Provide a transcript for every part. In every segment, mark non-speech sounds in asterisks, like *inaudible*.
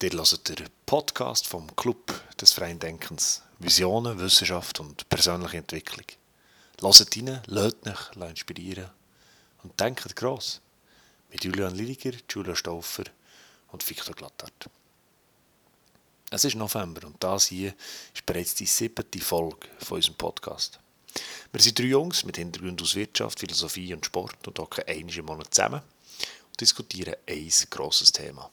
Ihr hört den Podcast vom Club des Freien Denkens. Visionen, Wissenschaft und persönliche Entwicklung. Hört rein, lasst euch inspirieren und denkt gross. Mit Julian Liliger, Julia Stauffer und Victor Glattart. Es ist November und das hier ist bereits die siebte Folge von unserem Podcast. Wir sind drei Jungs mit Hintergrund aus Wirtschaft, Philosophie und Sport und hocken einmal im Monat zusammen und diskutieren ein grosses Thema.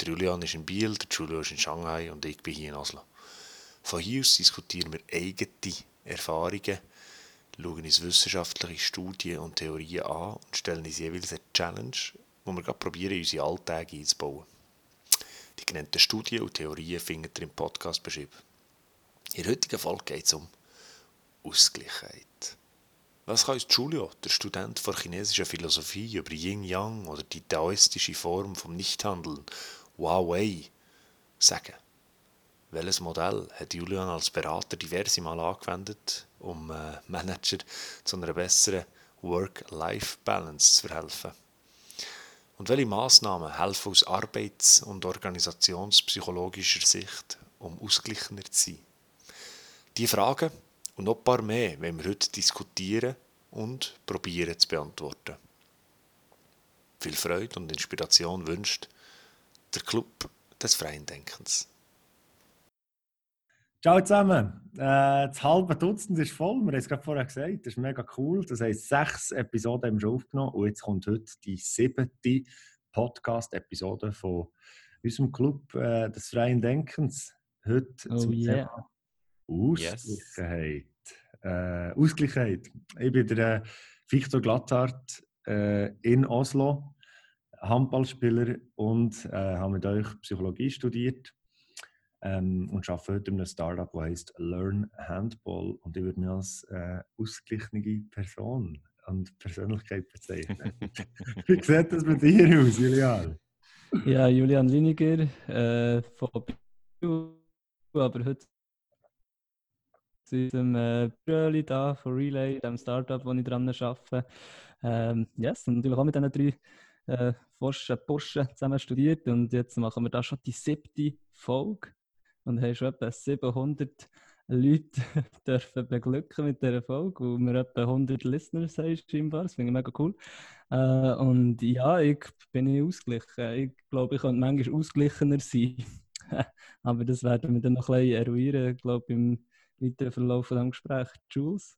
Der Julian ist in Biel, der Julio ist in Shanghai und ich bin hier in Oslo. Von hier aus diskutieren wir eigene Erfahrungen, schauen uns wissenschaftliche Studien und Theorien an und stellen uns jeweils eine Challenge, wo wir gerade probieren, unsere Alltage einzubauen. Die genannten Studien und Theorien findet ihr im Podcast beschrieben. In der heutigen Folge geht es um Ausgleichheit. Was kann uns Julio, der Student von chinesischer Philosophie über Yin-Yang oder die taoistische Form vom Nichthandeln, Huawei, sagen? Welches Modell hat Julian als Berater diverse Mal angewendet, um äh, Manager zu einer besseren Work-Life-Balance zu verhelfen? Und welche Maßnahmen helfen aus arbeits- und organisationspsychologischer Sicht, um ausgeglichener zu sein? Die Fragen und noch ein paar mehr wenn wir heute diskutieren und probieren zu beantworten. Viel Freude und Inspiration wünscht der Club des freien Denkens. Ciao zusammen. Äh, das halbe Dutzend ist voll. Wir haben es gerade vorher gesagt. Das ist mega cool. Das heisst, sechs Episoden haben wir schon aufgenommen. Und jetzt kommt heute die siebte Podcast-Episode von unserem Club äh, des freien Denkens. Heute oh, zum yeah. Thema Ausgleichheit. Yes. Äh, Ausgleichheit. Ich bin der äh, Victor Glatthardt äh, in Oslo, Handballspieler und äh, habe mit euch Psychologie studiert ähm, und arbeite heute in einem Startup, das heißt Learn Handball. Und ich würde mich als äh, ausgeglichene Person und Persönlichkeit bezeichnen. *laughs* Wie sieht das bei dir aus, Julian? Ja, Julian Liniger äh, von BU, aber heute zu unserem äh, Bröli da von Relay, dem Startup, wo ich dran arbeite. Ähm, yes, und natürlich auch mit diesen drei äh, Forschen, Burschen zusammen studiert und jetzt machen wir da schon die siebte Folge und haben schon etwa 700 Leute *laughs* dürfen beglücken mit dieser Folge, wo wir etwa 100 Listeners haben, scheinbar. Das finde ich mega cool. Äh, und ja, ich bin ich ausgeglichen. Ich glaube, ich könnte manchmal ausgeglichener sein. *laughs* Aber das werden wir dann noch ein bisschen eruieren, glaube im weiteren Verlauf von diesem Gespräch. Jules?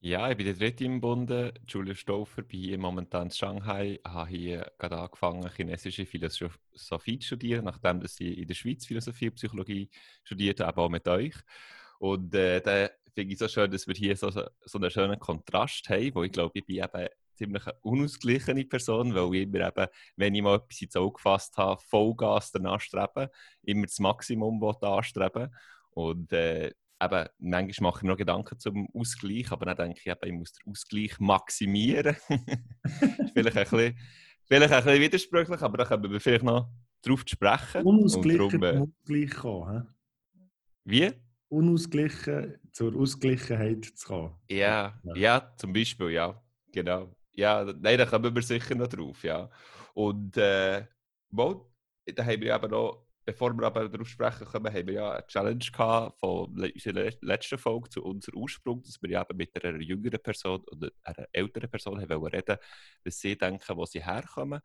Ja, ich bin der dritte im Bunde, Julia Stauffer, bin hier momentan in Shanghai, habe hier gerade angefangen, chinesische Philosophie zu studieren, nachdem dass ich in der Schweiz Philosophie und Psychologie studiert habe, auch mit euch. Und äh, da finde ich so schön, dass wir hier so, so einen schönen Kontrast haben, wo ich glaube, ich bin eben ziemlich eine unausgeglichene Person, weil ich immer eben, wenn ich mal etwas ins Auge gefasst habe, Vollgas danach streben, immer das Maximum anstreben. Und äh, eben, manchmal mache ich mir noch Gedanken zum Ausgleich, aber dann denke ich, eben, ich muss den Ausgleich maximieren. *laughs* vielleicht, ein bisschen, vielleicht ein bisschen widersprüchlich, aber da können wir vielleicht noch drauf sprechen. Unausgleichen äh, Ausgleich kommen. Wie? Unausgleichen zur Ausgleichheit zu kommen. Ja, ja, ja, zum Beispiel, ja. Genau. Ja, nein, da kommen wir sicher noch drauf, ja. Und äh, da haben wir eben noch bevor wir aber darauf sprechen können, haben wir ja eine Challenge gehabt von unserer letzten Folge zu unserem Ursprung, dass wir ja eben mit einer jüngeren Person oder einer älteren Person haben reden was sie denken, wo sie herkommen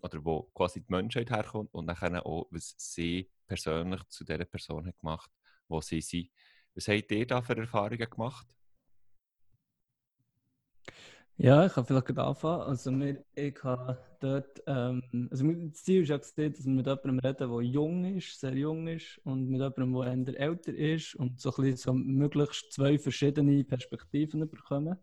oder wo quasi die Menschheit herkommt und dann auch, was sie persönlich zu dieser Person hat gemacht, wo sie sind. Was habt ihr da für Erfahrungen gemacht? Ja, ich kann vielleicht anfangen. Also, wir, ich habe dort, ähm, also das Ziel ist ja gesehen, dass wir mit jemandem reden, der jung ist, sehr jung ist, und mit jemandem, der älter ist und so, ein bisschen so möglichst zwei verschiedene Perspektiven bekommen.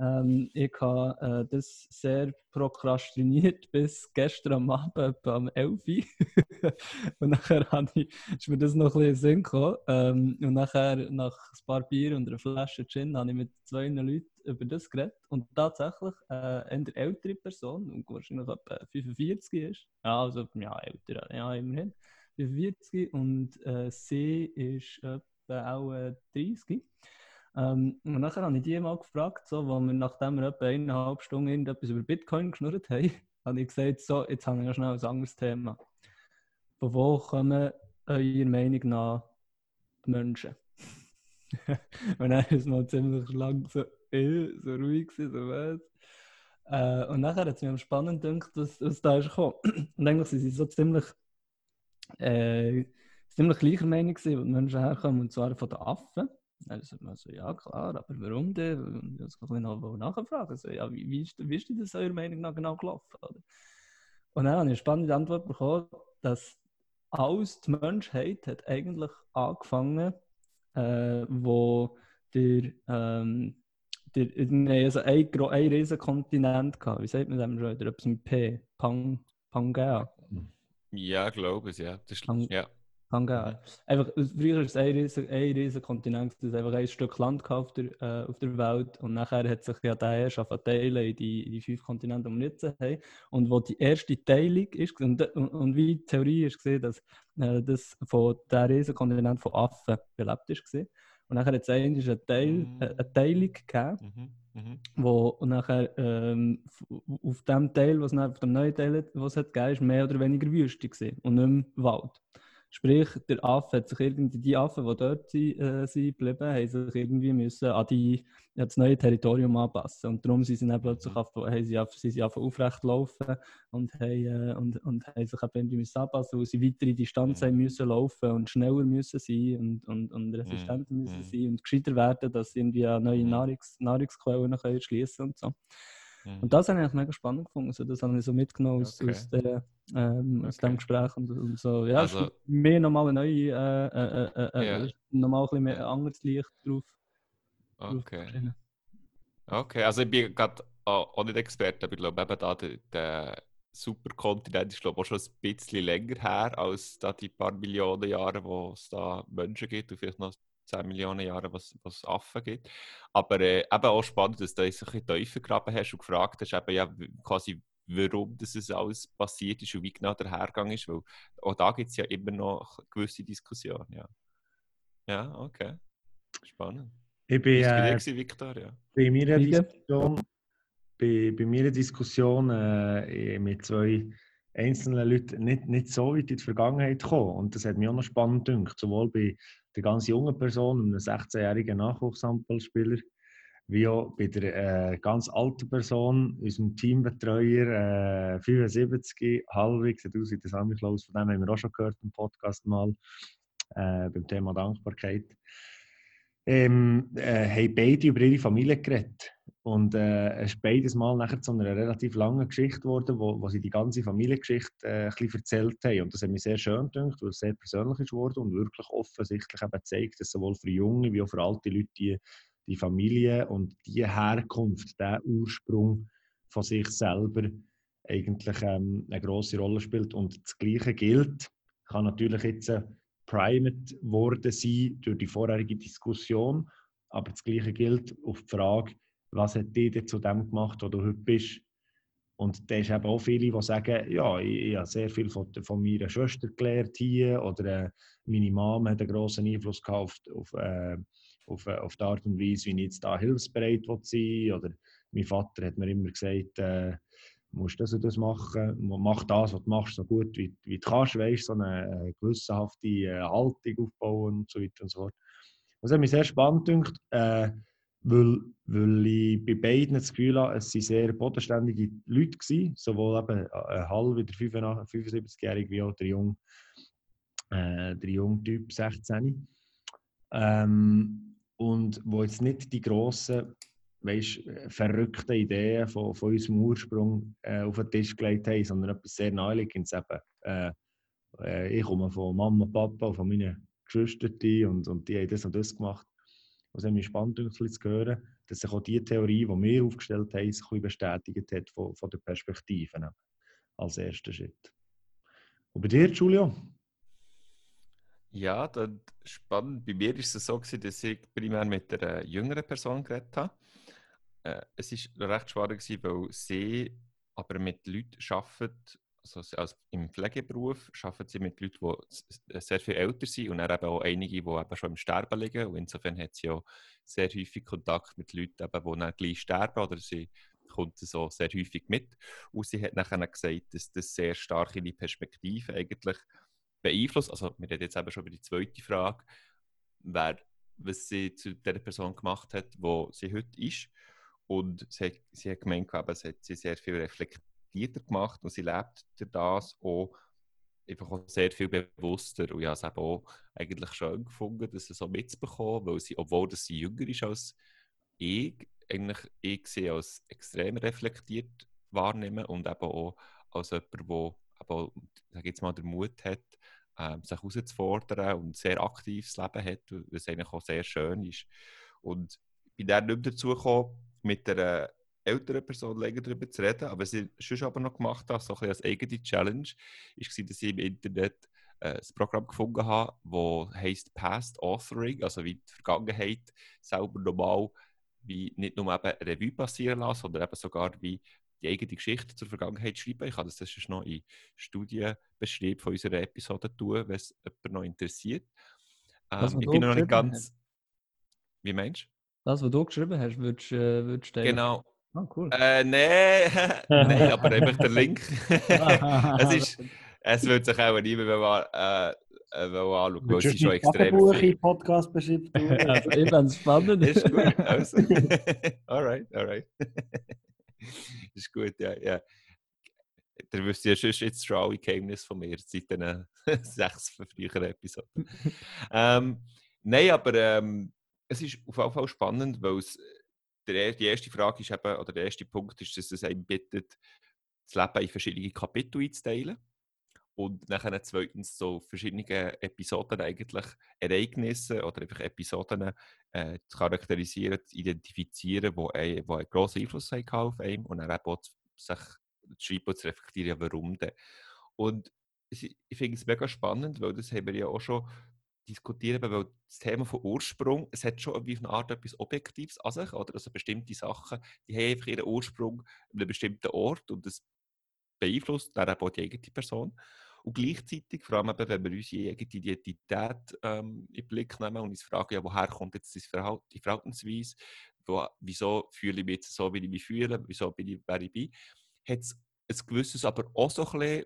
Ähm, ich habe äh, das sehr prokrastiniert *laughs* bis gestern am Abend am 11 Uhr. und nachher ich, ist mir das noch ein bisschen in Sinn gekommen. Ähm, und nachher, nach ein paar Bier und einer Flasche Gin, habe ich mit zwei Leuten über das geredet. Und tatsächlich äh, eine ältere Person, und wahrscheinlich etwa 45 ist. Ja, also ja, älter, ja, immerhin. 45 und äh, sie ist etwa auch äh, 30. Ähm, und nachher habe ich die mal gefragt, so, wo wir nachdem wir etwa eineinhalb Stunden irgendetwas über Bitcoin geschnurrt haben, *laughs* habe ich gesagt, so, jetzt habe ich ja schnell ein anderes Thema. von wo kommen eurer Meinung nach die Menschen? *laughs* und dann ist es mal ziemlich lang so, äh, so ruhig gewesen, so was. Äh, und nachher hat es mir spannend gedacht, dass, dass da ist gekommen. *clears throat* Und eigentlich sind sie so ziemlich, äh, ziemlich gleicher Meinung gewesen, wo die Menschen herkommen, und zwar von den Affen. Dann sagt man so, ja klar, aber warum denn? Und ich kann noch nachfragen. So, ja, wie, wie, ist, wie ist das eurer Meinung nach genau gelaufen? Oder? Und dann habe ich eine spannende Antwort bekommen, dass alles die Menschheit hat eigentlich angefangen, äh, wo der, ähm, der, wir also ein, ein riesen Kontinent gehabt. Wie sagt man dem schon? Oder etwas mit P? Pang, Pangea? Ja, glaube ich, ja. Das ist, Pang- ja. Pangea. Einfach, früher war es ein riesen, ein riesen Kontinent, das einfach ein Stück Land auf der, äh, auf der Welt und nachher hat sich ja der erst verteilen in die, in die fünf Kontinente, die wir jetzt haben. Und wo die erste Teilung ist, und, und, und wie die Theorie ist gesehen, dass äh, das von der riesen Kontinent von Affen belebt ist gesehen. Und nachher hat es eine, Teil, äh, eine Teilung gegeben, Mhm. Mhm. wo und nachher ähm, auf dem Teil, was auf dem neuen Teil, was es hat gegeben, ist mehr oder weniger Wüste gewesen und nicht mehr Wald. Sprich, der Affe hat sich irgendwie, die Affen, die dort sind, äh, sind geblieben, haben sich irgendwie müssen an, die, an das neue Territorium anpassen. Und darum sind sie dann plötzlich Mhm. auf, haben sie, auf, sind sie auf aufrecht laufen und haben, äh, und, und haben sich irgendwie müssen anpassen, weil sie weitere Distanz Mhm. müssen laufen und schneller müssen sein und, und, und resistenter müssen Mhm. sein und gescheiter werden, dass sie irgendwie neue Mhm. Nahrungs, Nahrungsquellen können und so. Mhm. Und das habe ich eigentlich mega spannend gefunden. Also das habe ich so mitgenommen aus, Okay. aus, der, ähm, aus Okay. dem Gespräch und, und so. Ja, Also- ist mir nochmal eine neue, äh, äh, äh, äh, Ja. äh, nochmal ein bisschen mehr anderes Licht drauf. drauf Okay. geschienen. Okay, also ich bin gerade auch auch nicht Experte, aber ich glaube eben da der, der Superkontinent ist glaube ich, auch schon ein bisschen länger her als da die paar Millionen Jahre, wo es da Menschen gibt und vielleicht noch 10 Millionen Jahre, was es Affen gibt. Aber äh, eben auch spannend, dass du da so ein bisschen tiefer gegraben hast und gefragt hast, eben, ja, quasi, warum das es alles passiert ist und wie genau der Hergang ist, weil auch da gibt es ja immer noch gewisse Diskussionen. Ja, ja okay. Spannend. Ich Wie bin, äh, gewesen, Victoria? bei meiner? Diskussion, bei, bei meiner Diskussion äh, mit zwei einzelnen Leuten nicht, nicht so weit in die Vergangenheit gekommen. Und das hat mich auch noch spannend gedacht, sowohl bei der ganz jungen Person, einem 16-jährigen Nachwuchshandballspieler, wie auch bei der äh, ganz alten Person, unserem Teambetreuer, äh, 75, halbwegs, sieht aus wie der Sammy Klaus, von dem haben wir auch schon gehört im Podcast mal, äh, beim Thema Dankbarkeit. Ähm, äh, haben beide über ihre Familie geredet. Und äh, es ist beides mal nachher zu einer relativ langen Geschichte geworden, wo, wo sie die ganze Familiengeschichte äh, ein bisschen erzählt haben. Und das hat mich sehr schön gedacht, weil es sehr persönlich ist geworden und wirklich offensichtlich eben zeigt, dass sowohl für junge wie auch für alte Leute die, die Familie und die Herkunft, der Ursprung von sich selber eigentlich ähm, eine große Rolle spielt. Und das Gleiche gilt, kann natürlich jetzt primed worden sein durch die vorherige Diskussion, aber das Gleiche gilt auf die Frage, was hat dich zu dem gemacht, wo du heute bist? Und da ist eben auch viele, die sagen, ja, ich, ich habe sehr viel von, von meiner Schwester gelernt hier oder äh, meine Mom hat einen grossen Einfluss gehabt auf, äh, auf, äh, auf die Art und Weise, wie ich jetzt da hilfsbereit sein oder mein Vater hat mir immer gesagt, äh, musst das und das machen, mach das, was du machst, so gut wie, wie du kannst, weißt, so eine äh, gewissenhafte äh, Haltung aufbauen und so weiter und so fort. Hat mich sehr spannend gedacht, äh, weil, weil ich bei beiden das Gefühl habe, es waren sehr bodenständige Leute, gewesen, sowohl eben äh, Hall wie der 75-Jährige wie auch der junge, äh, der junge Typ 16. Ähm, und wo jetzt nicht die grossen weißt, verrückten Ideen von, von unserem Ursprung äh, auf den Tisch gelegt haben, sondern etwas sehr Naheliegendes eben. Äh, äh, ich komme von Mama, Papa und von meinen Geschwistern und, und die haben das und das gemacht. Was mich spannend zu hören, dass sich auch die Theorie, die wir aufgestellt haben, sich bestätigt hat von, von der Perspektive eben, als erster Schritt. Und bei dir, Julio? Ja, dann spannend. Bei mir ist es so, dass ich primär mit einer jüngeren Person geredet habe. Äh, es war recht spannend, gewesen, weil sie aber mit Leuten arbeitet, also sie- als im Pflegeberuf arbeiten sie mit Leuten, die s- sehr viel älter sind und dann eben auch einige, die eben schon im Sterben liegen. Und insofern hat sie auch sehr häufig Kontakt mit Leuten, eben, die dann gleich sterben oder sie kommt so sehr häufig mit. Und sie hat nachher gesagt, dass das sehr stark die Perspektive eigentlich beeinflusst. Also, wir reden jetzt eben schon über die zweite Frage, wer, was sie zu der Person gemacht hat, wo sie heute ist. Und sie hat, sie hat gemeint, eben, sie hat sie sehr viel reflektierter gemacht und sie lebt das auch einfach auch sehr viel bewusster. Und ich habe es eben auch eigentlich schön gefunden, dass sie so mitzubekommen, weil sie, obwohl dass sie jünger ist als ich, eigentlich ich sie als extrem reflektiert wahrnehme und eben auch als jemand, der aber, jetzt mal, den Mut hat, ähm, sich herauszufordern und sehr aktives Leben hat, was eigentlich auch sehr schön ist. Und ich bin dann nicht mehr dazu gekommen, mit einer älteren Person länger darüber zu reden, aber was ich schon aber noch gemacht habe, so ein bisschen als eigene Challenge, ist, dass ich im Internet äh, ein Programm gefunden habe, das heisst Past Authoring, also wie die Vergangenheit selber normal wie nicht nur eben Revue passieren lassen, sondern eben sogar wie die eigene Geschichte zur Vergangenheit schreiben. Ich kann das sonst noch in Studienbeschrieb von unserer Episode tun, wenn es jemand noch interessiert. Ähm, ich bin noch nicht ganz. Wie meinst du? Das, was du geschrieben hast, würdest, äh, würdest du Genau. Ah, cool. Äh, nein, *laughs* nein, aber einfach der Link. *laughs* es, ist, es wird sich auch niemand mehr äh, äh, anschauen, weil es ist schon extrem viel. Podcast beschreibt. also, *laughs* ich fände es spannend. Ist gut. Also. alright, alright. ist gut, ja, ja. Ihr wisst ja schon jetzt schon alle Geheimnisse von mir seit den sechs früheren Episoden. ähm, nein, aber ähm, es ist auf jeden Fall spannend, weil es, der, die erste Frage ist eben, oder der erste Punkt ist, dass es einem bittet, das Leben in verschiedene Kapitel einzuteilen. Und nachher zweitens so verschiedene Episoden eigentlich Ereignisse oder einfach Episoden äh, zu charakterisieren, zu identifizieren, die ein, wo einen grossen Einfluss haben auf einen und dann eben auch zu, sich zu schreiben und zu reflektieren, warum denn. Und ich finde es mega spannend, weil das haben wir ja auch schon diskutiert, weil das Thema von Ursprung, es hat schon auf eine Art etwas Objektives an sich, oder? Also bestimmte Sachen, die haben einfach ihren Ursprung an einem bestimmten Ort und das beeinflusst dann auch die eigene Person. Und gleichzeitig, vor allem eben, wenn wir unsere eigene Identität ähm, in den Blick nehmen und uns fragen, ja, woher kommt jetzt das Verhalt die Verhaltensweise, wo, wieso fühle ich mich jetzt so, wie ich mich fühle, wieso bin ich, wer ich bin, hat es ein gewisses, aber auch so ein bisschen,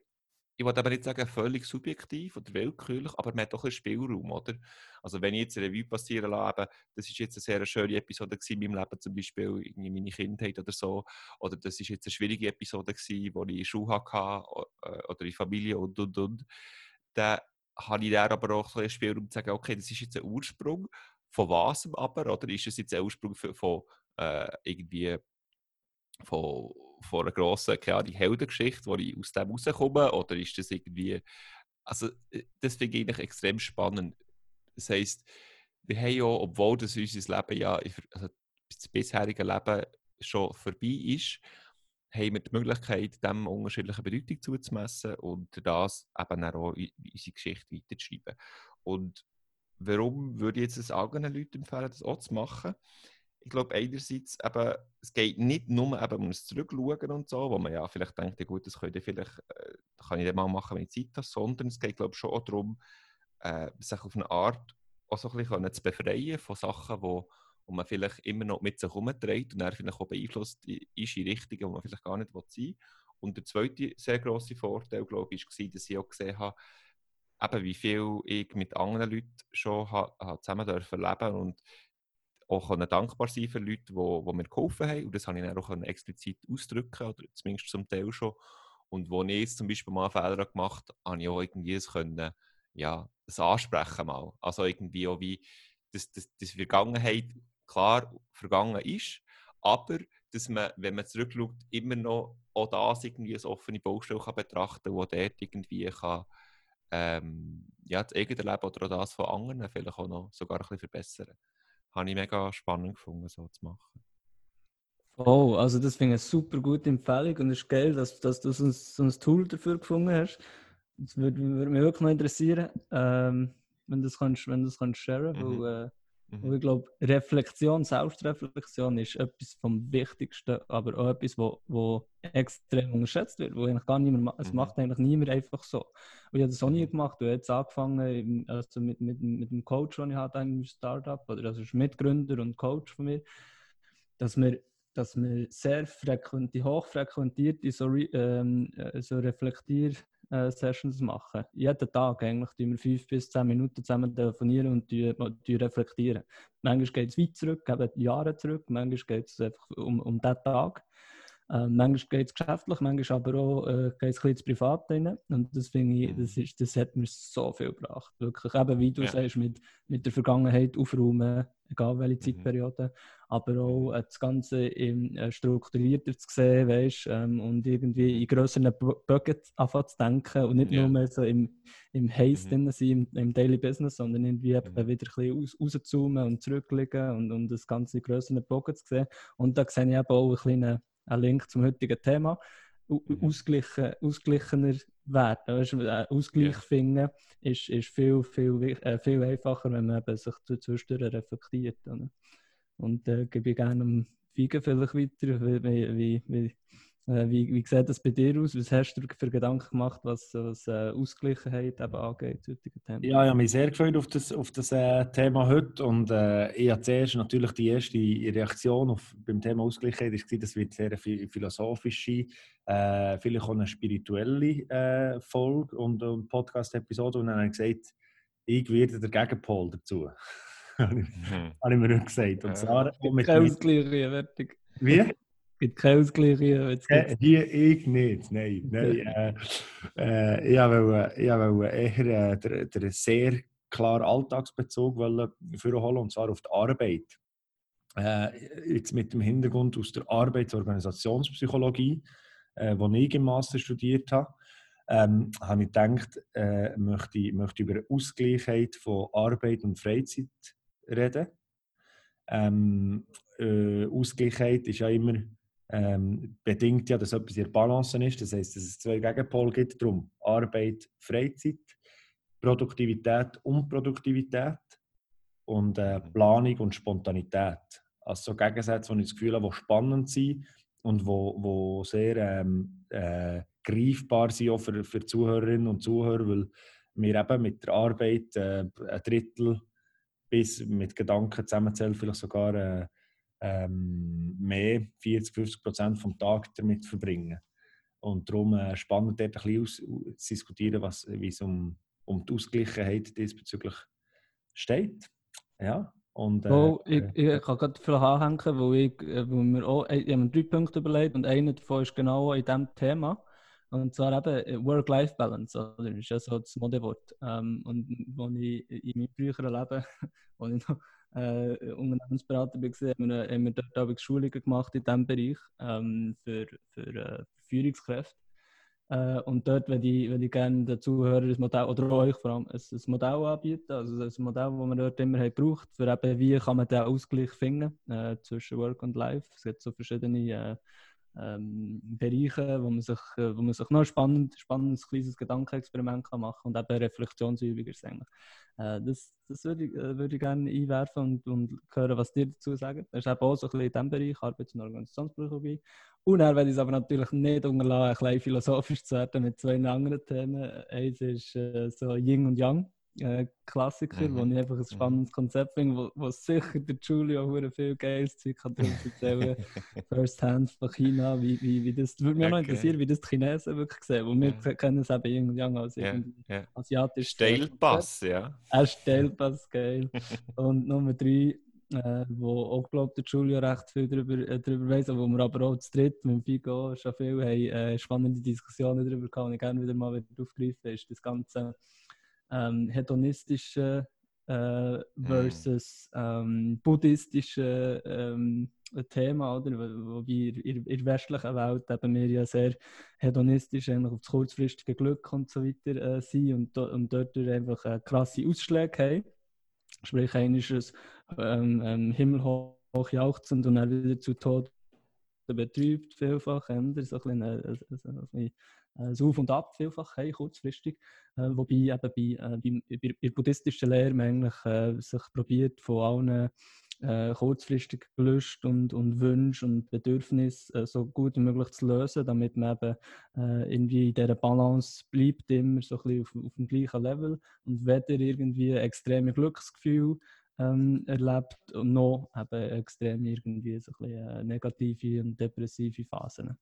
ich wollte aber nicht sagen völlig subjektiv oder willkürlich, aber man hat doch ein Spielraum, oder? Also wenn ich jetzt eine Revue passieren lasse, das ist jetzt eine sehr schöne Episode in meinem Leben, zum Beispiel in meine Kindheit oder so, oder das ist jetzt eine schwierige Episode gewesen, wo ich in Schule hatte äh, oder in Familie und und und, dann habe ich dann aber auch ein Spielraum zu sagen, okay, das ist jetzt ein Ursprung, von was aber, oder ist es jetzt ein Ursprung von, von äh, irgendwie von, von einer grossen, keine Ahnung, Heldengeschichte, wo ich aus dem rauskomme, oder ist das irgendwie, also das finde ich extrem spannend. Das heisst, wir haben ja, obwohl das unser Leben ja, also das bisherige Leben schon vorbei ist, haben wir die Möglichkeit, dem unterschiedliche Bedeutung zuzumessen und das eben auch unsere Geschichte weiterzuschreiben. Und warum würde ich jetzt anderen Leuten empfehlen, das auch zu machen? Ich glaube, einerseits eben, es geht nicht nur eben um das Zurückschauen und so, wo man ja vielleicht denkt, ja gut, das könnte ich vielleicht, äh, kann ich dann mal machen, wenn ich Zeit habe, sondern es geht, glaube ich, schon auch darum, äh, sich auf eine Art auch so ein bisschen zu befreien von Sachen, wo, wo man vielleicht immer noch mit sich herumträgt und dann vielleicht auch beeinflusst ist in Richtungen, wo man vielleicht gar nicht sein will. Und der zweite sehr grosse Vorteil, glaube ich, war, dass ich auch gesehen habe, eben wie viel ich mit anderen Leuten schon ha, ha zusammen dürfen leben und auch können dankbar sein für Leute, die, die mir geholfen haben. Und das habe ich dann auch explizit ausdrücken, oder zumindest zum Teil schon. Und wo ich jetzt zum Beispiel mal Fehler gemacht habe, habe ich auch irgendwie das können, ja, das ansprechen mal. Also irgendwie auch wie, dass, dass, dass Vergangenheit klar vergangen ist, aber dass man, wenn man zurückschaut, immer noch auch das irgendwie als offene Baustelle kann betrachten kann, wo dort irgendwie kann, ähm, ja, das eigene Leben oder auch das von anderen vielleicht auch noch sogar ein bisschen verbessern. Habe ich mega spannend gefunden, so zu machen. Oh, also das finde ich eine super gute Empfehlung und es ist geil, dass, dass du so ein, so ein Tool dafür gefunden hast. Das würde, würde mich wirklich noch interessieren, ähm, wenn du das kannst, wenn das kannst sharen, Mhm. weil, äh, Mhm. weil ich glaube, Reflexion, Selbstreflexion ist etwas vom Wichtigsten, aber auch etwas, wo, wo extrem unterschätzt wird, wo eigentlich gar niemand, ma- es Mhm. macht eigentlich niemand einfach so. Und ich habe das auch nie Mhm. gemacht, du hast jetzt angefangen also mit, mit, mit dem Coach, den ich hatte im Startup, oder also ist Mitgründer und Coach von mir, dass wir dass wir sehr frequent, hochfrequentierte so, ähm, äh, so Reflektier, Coaching-Sessions machen. Jeden Tag eigentlich tun wir fünf bis zehn Minuten zusammen telefonieren und die, die reflektieren. Manchmal geht es weit zurück, eben Jahre zurück, manchmal geht es einfach um, um diesen Tag. Äh, manchmal geht es geschäftlich, manchmal aber auch äh, geht es ein bisschen ins Private rein. Und das finde ich, das, ist, das hat mir so viel gebracht. Wirklich, eben wie du ja. sagst, mit, mit der Vergangenheit aufräumen, egal welche mhm. Aber auch äh, das Ganze im, äh, strukturierter zu sehen, weißt, ähm, und irgendwie in grösseren Bögen anfangen zu denken und nicht ja. nur mehr so im, im Haze mhm. sein, im, im, Daily Business, sondern irgendwie mhm. wieder ein bisschen aus, rauszoomen und zurücklegen und, und das Ganze in grösseren Bogen zu sehen. Und da sehe ich eben auch einen kleinen ein Link zum heutigen Thema, mhm. ausgleichen, ausgleichener werden. Weißt, äh, Ausgleich yeah. finden ist, ist viel, viel, äh, viel einfacher, wenn man eben sich zwischendurch reflektiert. Oder? Und äh, gebe ich gerne um Figen vielleicht weiter, wie, wie, wie, äh, wie, wie sieht das bei dir aus? Was hast du für Gedanken gemacht, was, was äh, Ausgleichheit eben angeht? Thema? Ja, ich habe mich sehr gefreut auf das, auf das äh, Thema heute und äh, ich habe zuerst natürlich die erste Reaktion auf, beim Thema Ausgleichheit ist, das wird sehr philosophische, äh, vielleicht auch eine spirituelle äh, Folge und, und Podcast-Episode und dann habe ich gesagt, ich werde der Gegenpol dazu. Mhm. habe ich mir gesagt. Und zwar mit, mit, Wie? gibt keinen Ausgleich hier. Äh, hier ich nicht, nein. *laughs* nein äh, äh, ich wollte eher äh, den, sehr klaren Alltagsbezug holen, und zwar auf die Arbeit. Äh, jetzt mit dem Hintergrund aus der Arbeits- und Organisationspsychologie, äh, wo ich im Master studiert habe, ähm, habe ich gedacht, äh, möchte, möchte über Ausgleichheit von Arbeit und Freizeit reden. Ähm, äh, Ausgleichheit ist ja immer ähm, bedingt ja, dass etwas in der Balance ist. Das heißt, dass es zwei Gegenpole gibt. Darum Arbeit, Freizeit, Produktivität und Produktivität und äh, mhm. Planung und Spontanität. Also so Gegensätze, die ich das Gefühl habe, die spannend sind und wo, wo sehr ähm, äh, greifbar sind auch für, für Zuhörerinnen und Zuhörer, weil wir eben mit der Arbeit äh, ein Drittel bis mit Gedanken zusammenzählen, vielleicht sogar äh, ähm, mehr, 40, 50 Prozent vom Tag damit verbringen. Und darum äh, spannend, dort ein bisschen aus, zu diskutieren, was, wie es um, um die Ausgleichheit diesbezüglich steht. Ja, und, äh, oh, ich, ich kann gerade vielleicht anhängen, wo ich, äh, wo wir auch, ich habe mir drei Punkte überlegt und einer davon ist genau in diesem Thema. Und zwar eben äh, Work-Life-Balance, oder? Das ist ja so das Modewort. Ähm, und wo ich in meinem früheren Leben, *laughs* wo ich noch äh, Unternehmensberater war, haben wir, haben wir dort auch Schulungen gemacht in diesem Bereich ähm, für, für äh, Führungskräfte. Äh, und dort würde ich, würde ich gerne den Zuhörern ein Modell, oder euch vor allem, ein, ein Modell anbieten, also ein Modell, das man dort immer hat braucht, für eben, wie kann man den Ausgleich finden äh, zwischen Work und Life. Es gibt so verschiedene äh, ähm, Bereiche, wo man sich, äh, wo man sich noch ein spannend, spannendes kleines Gedankenexperiment kann machen und eben Reflexionsübungen eigentlich. Äh, das das würde, ich, äh, würde ich gerne einwerfen und, und hören, was dir dazu sagen. Das ist eben auch so ein bisschen in diesem Bereich, Arbeits- und Organisationspsychologie. Und dann werde ich es aber natürlich nicht unterlassen, ein bisschen philosophisch zu werden mit zwei anderen Themen. Eins ist äh, so Yin und Yang äh, Klassiker, mhm. wo ich einfach ein mhm. spannendes Konzept finde, wo, wo sicher der Julio auch viel geiles Zeug kann erzählen *laughs* First Hand von China, wie, wie, wie das, würde mich okay. noch interessieren, wie das die Chinesen wirklich sehen, wo wir ja. kennen es eben Yin als ja. ja. asiatisch. Steilpass, ja. Ein Steilpass, geil. Und Nummer drei, äh, wo auch, glaube der Julio recht viel darüber, äh, darüber weiss, wo wir aber auch zu dritt mit dem Figo schon viel haben, äh, spannende Diskussionen darüber gehabt und ich gerne wieder mal wieder aufgreifen, ist das Ganze ähm, hedonistische äh, versus ähm, buddhistische ähm, Thema, oder? Wobei in, in der westlichen Welt eben wir ja sehr hedonistisch auf das kurzfristige Glück und so weiter äh, sind und, und dort einfach äh, krasse Ausschläge haben. Sprich, einer ist es ähm, ähm, himmelhoch jauchzend und dann wieder zu Tod betrübt, vielfach, so ein bisschen, äh, äh, ein bisschen äh, Auf und Ab vielfach haben, kurzfristig. Äh, wobei eben bei, äh, bei, bei, bei buddhistischen Lehren man eigentlich äh, sich probiert, von allen äh, kurzfristigen Gelüsten und, und Wünschen und Bedürfnissen äh, so gut wie möglich zu lösen, damit man eben äh, irgendwie in dieser Balance bleibt, immer so ein bisschen auf, auf dem gleichen Level und weder irgendwie extreme Glücksgefühl ähm, erlebt noch eben extrem irgendwie so ein bisschen, äh, negative und depressive Phasen.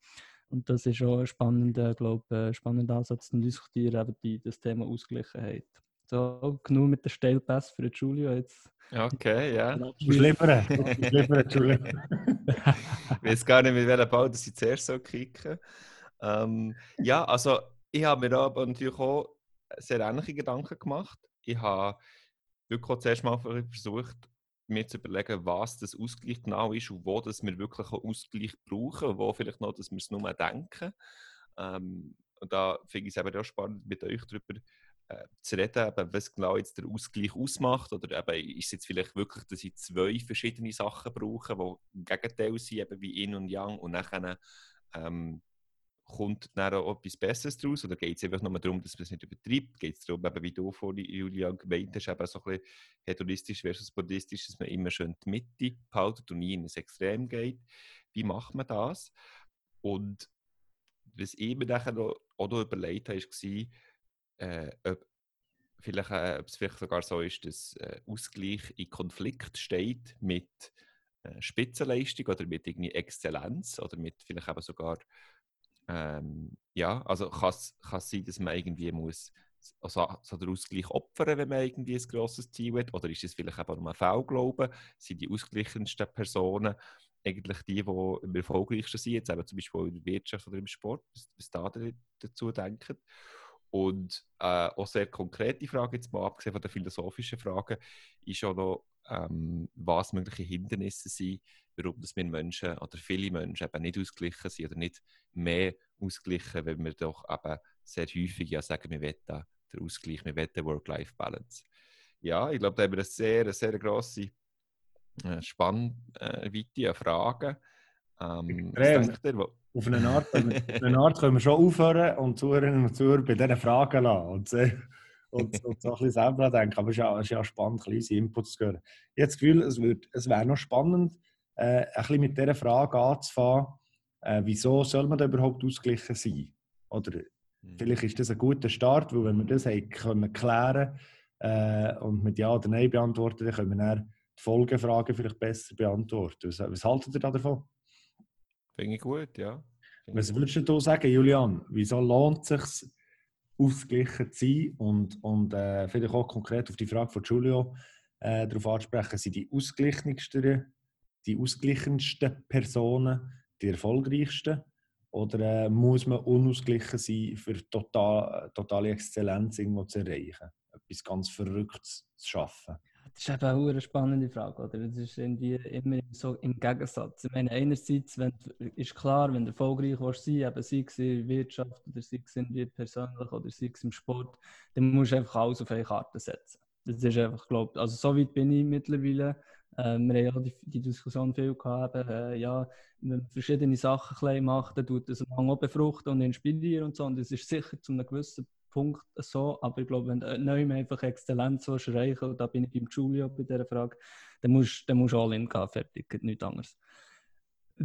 Und das ist auch ein spannender, glaube spannender Ansatz zu diskutieren, eben die, das Thema Ausgleichheit. So, genug mit der Stellpass für Julio. Jetzt Okay, *laughs* ja. Du liefern. Du liefern, Julio. Ich weiß gar nicht, mit welchem Ball dass ich zuerst so kicken. Ähm, ja, also ich habe mir aber natürlich auch sehr ähnliche Gedanken gemacht. Ich habe wirklich auch zuerst mal versucht, mir zu überlegen, was das Ausgleich genau ist und wo das wir wirklich einen Ausgleich brauchen, wo vielleicht noch, dass wir es nur denken. Ähm, und da finde ich es eben auch spannend, mit euch darüber äh, zu reden, eben, was genau jetzt der Ausgleich ausmacht. Oder eben, ist es jetzt vielleicht wirklich, dass ich zwei verschiedene Sachen brauche, die im Gegenteil sind, eben wie Yin und Yang, und dann ähm, kommt dann auch etwas Besseres daraus? Oder geht es einfach nur darum, dass man es nicht übertreibt? Geht es darum, eben, wie du vorhin, Julia, gemeint hast, eben so ein bisschen hedonistisch versus buddhistisch, dass man immer schön die Mitte behaltet und nie in ein Extrem geht? Wie macht man das? Und was ich mir dann auch noch überlegt habe, war, äh, ob, vielleicht, äh, ob es vielleicht sogar so ist, dass äh, Ausgleich in Konflikt steht mit äh, Spitzenleistung oder mit irgendwie Exzellenz oder mit vielleicht eben sogar ähm, ja, also kann es sein, dass man irgendwie muss also, so den Ausgleich opfern, wenn man irgendwie ein grosses Ziel hat? Oder ist es vielleicht eben nur ein Fehlglauben? Sind die ausgleichendsten Personen eigentlich die, die am erfolgreichsten sind, jetzt eben zum Beispiel in der Wirtschaft oder im Sport, was, was da dazu denken? Und äh, auch sehr konkrete Frage, jetzt mal abgesehen von der philosophischen Frage, ist auch noch, ähm, was mögliche Hindernisse sind, warum dass wir Menschen oder viele Menschen eben nicht ausgeglichen sind oder nicht mehr ausgeglichen, wenn wir doch eben sehr häufig ja sagen, wir wollen den Ausgleich, wir wollen Work-Life-Balance. Ja, ich glaube, da haben wir eine sehr, sehr grosse äh, Spannweite an Fragen. Ähm, auf eine Art, auf eine Art können wir schon aufhören und Zuhörerinnen und Zuhörer bei diesen Fragen lassen und, und, und so ein bisschen selber denken. Aber es ist ja, ist ja spannend, kleine Inputs zu hören. Ich habe das Gefühl, es, es wäre noch spannend, äh, ein bisschen mit dieser Frage anzufangen, äh, wieso soll man da überhaupt ausgeglichen sein? Oder mhm. vielleicht ist das ein guter Start, weil wenn wir das haben können klären äh, und mit Ja oder Nein beantworten, dann können wir dann die Folgefragen vielleicht besser beantworten. Was, was haltet ihr da davon? Finde ich gut, ja. Was würdest du sagen, Julian? Wieso lohnt es sich, ausgeglichen zu sein? Und, und äh, vielleicht auch konkret auf die Frage von Julio äh, darauf ansprechen, sind die ausgeglichensten, die ausgeglichensten Personen die erfolgreichsten? Oder äh, muss man unausgeglichen sein, für total, totale Exzellenz irgendwo zu erreichen? Etwas ganz Verrücktes zu schaffen? Das ist eben eine spannende Frage, oder? Das ist irgendwie immer so im Gegensatz. Ich meine, einerseits wenn, ist klar, wenn du erfolgreich willst sein eben sei es in der Wirtschaft oder sei es irgendwie persönlich oder sei es im Sport, dann musst du einfach alles auf eine Karte setzen. Das ist einfach, glaube also so weit bin ich mittlerweile. Äh, wir haben ja die, die Diskussion viel gehabt, äh, ja, wenn man verschiedene Sachen klein macht, dann tut das auch befruchten und inspirieren und so. Und das ist sicher zu einem gewissen Punkt so, aber ich glaube, wenn du neu einfach Exzellenz erreichen und da bin ich beim Julio bei dieser Frage, dann musst, dann musst du all in gehen, fertig, nichts anderes.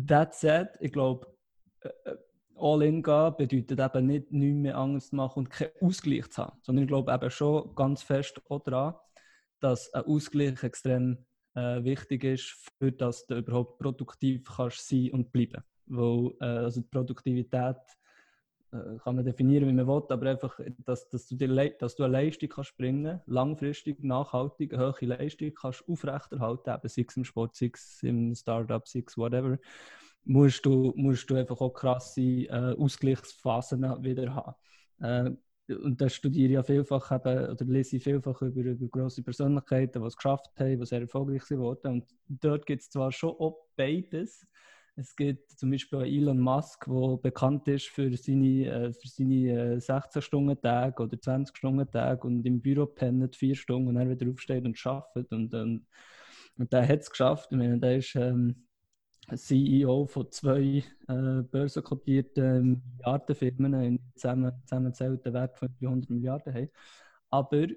That said, ich glaube, äh, äh, all in gehen bedeutet eben nicht nichts mehr Angst zu machen und keinen Ausgleich zu haben, sondern ich glaube eben schon ganz fest auch daran, dass ein Ausgleich extrem äh, wichtig ist, für dass du überhaupt produktiv kannst sein und bleiben. Weil äh, also die Produktivität äh, kann man definieren, wie man will, aber einfach, dass, dass, du, die, dass du eine Leistung kannst bringen langfristig, nachhaltig, eine hohe Leistung kannst aufrechterhalten, eben sei es im Sport, sei es im Startup, sei es whatever, musst du, musst du einfach auch krasse äh, Ausgleichsphasen wieder haben. Und da studiere ich ja vielfach eben, oder lese ich vielfach über, über grosse Persönlichkeiten, die es geschafft haben, die sehr erfolgreich sind. Und dort gibt es zwar schon auch beides, es gibt zum Beispiel Elon Musk, der bekannt ist für seine, äh, für seine 16-Stunden-Tage äh, oder 20-Stunden-Tage und im Büro pennt vier Stunden und dann wieder aufsteht und arbeitet. Und, und, und der hat es geschafft. Ich meine, der ist ähm, CEO von zwei äh, börsenkotierten Milliardenfirmen, die zusammen, zusammenzählt Wert von 300 Milliarden haben. Aber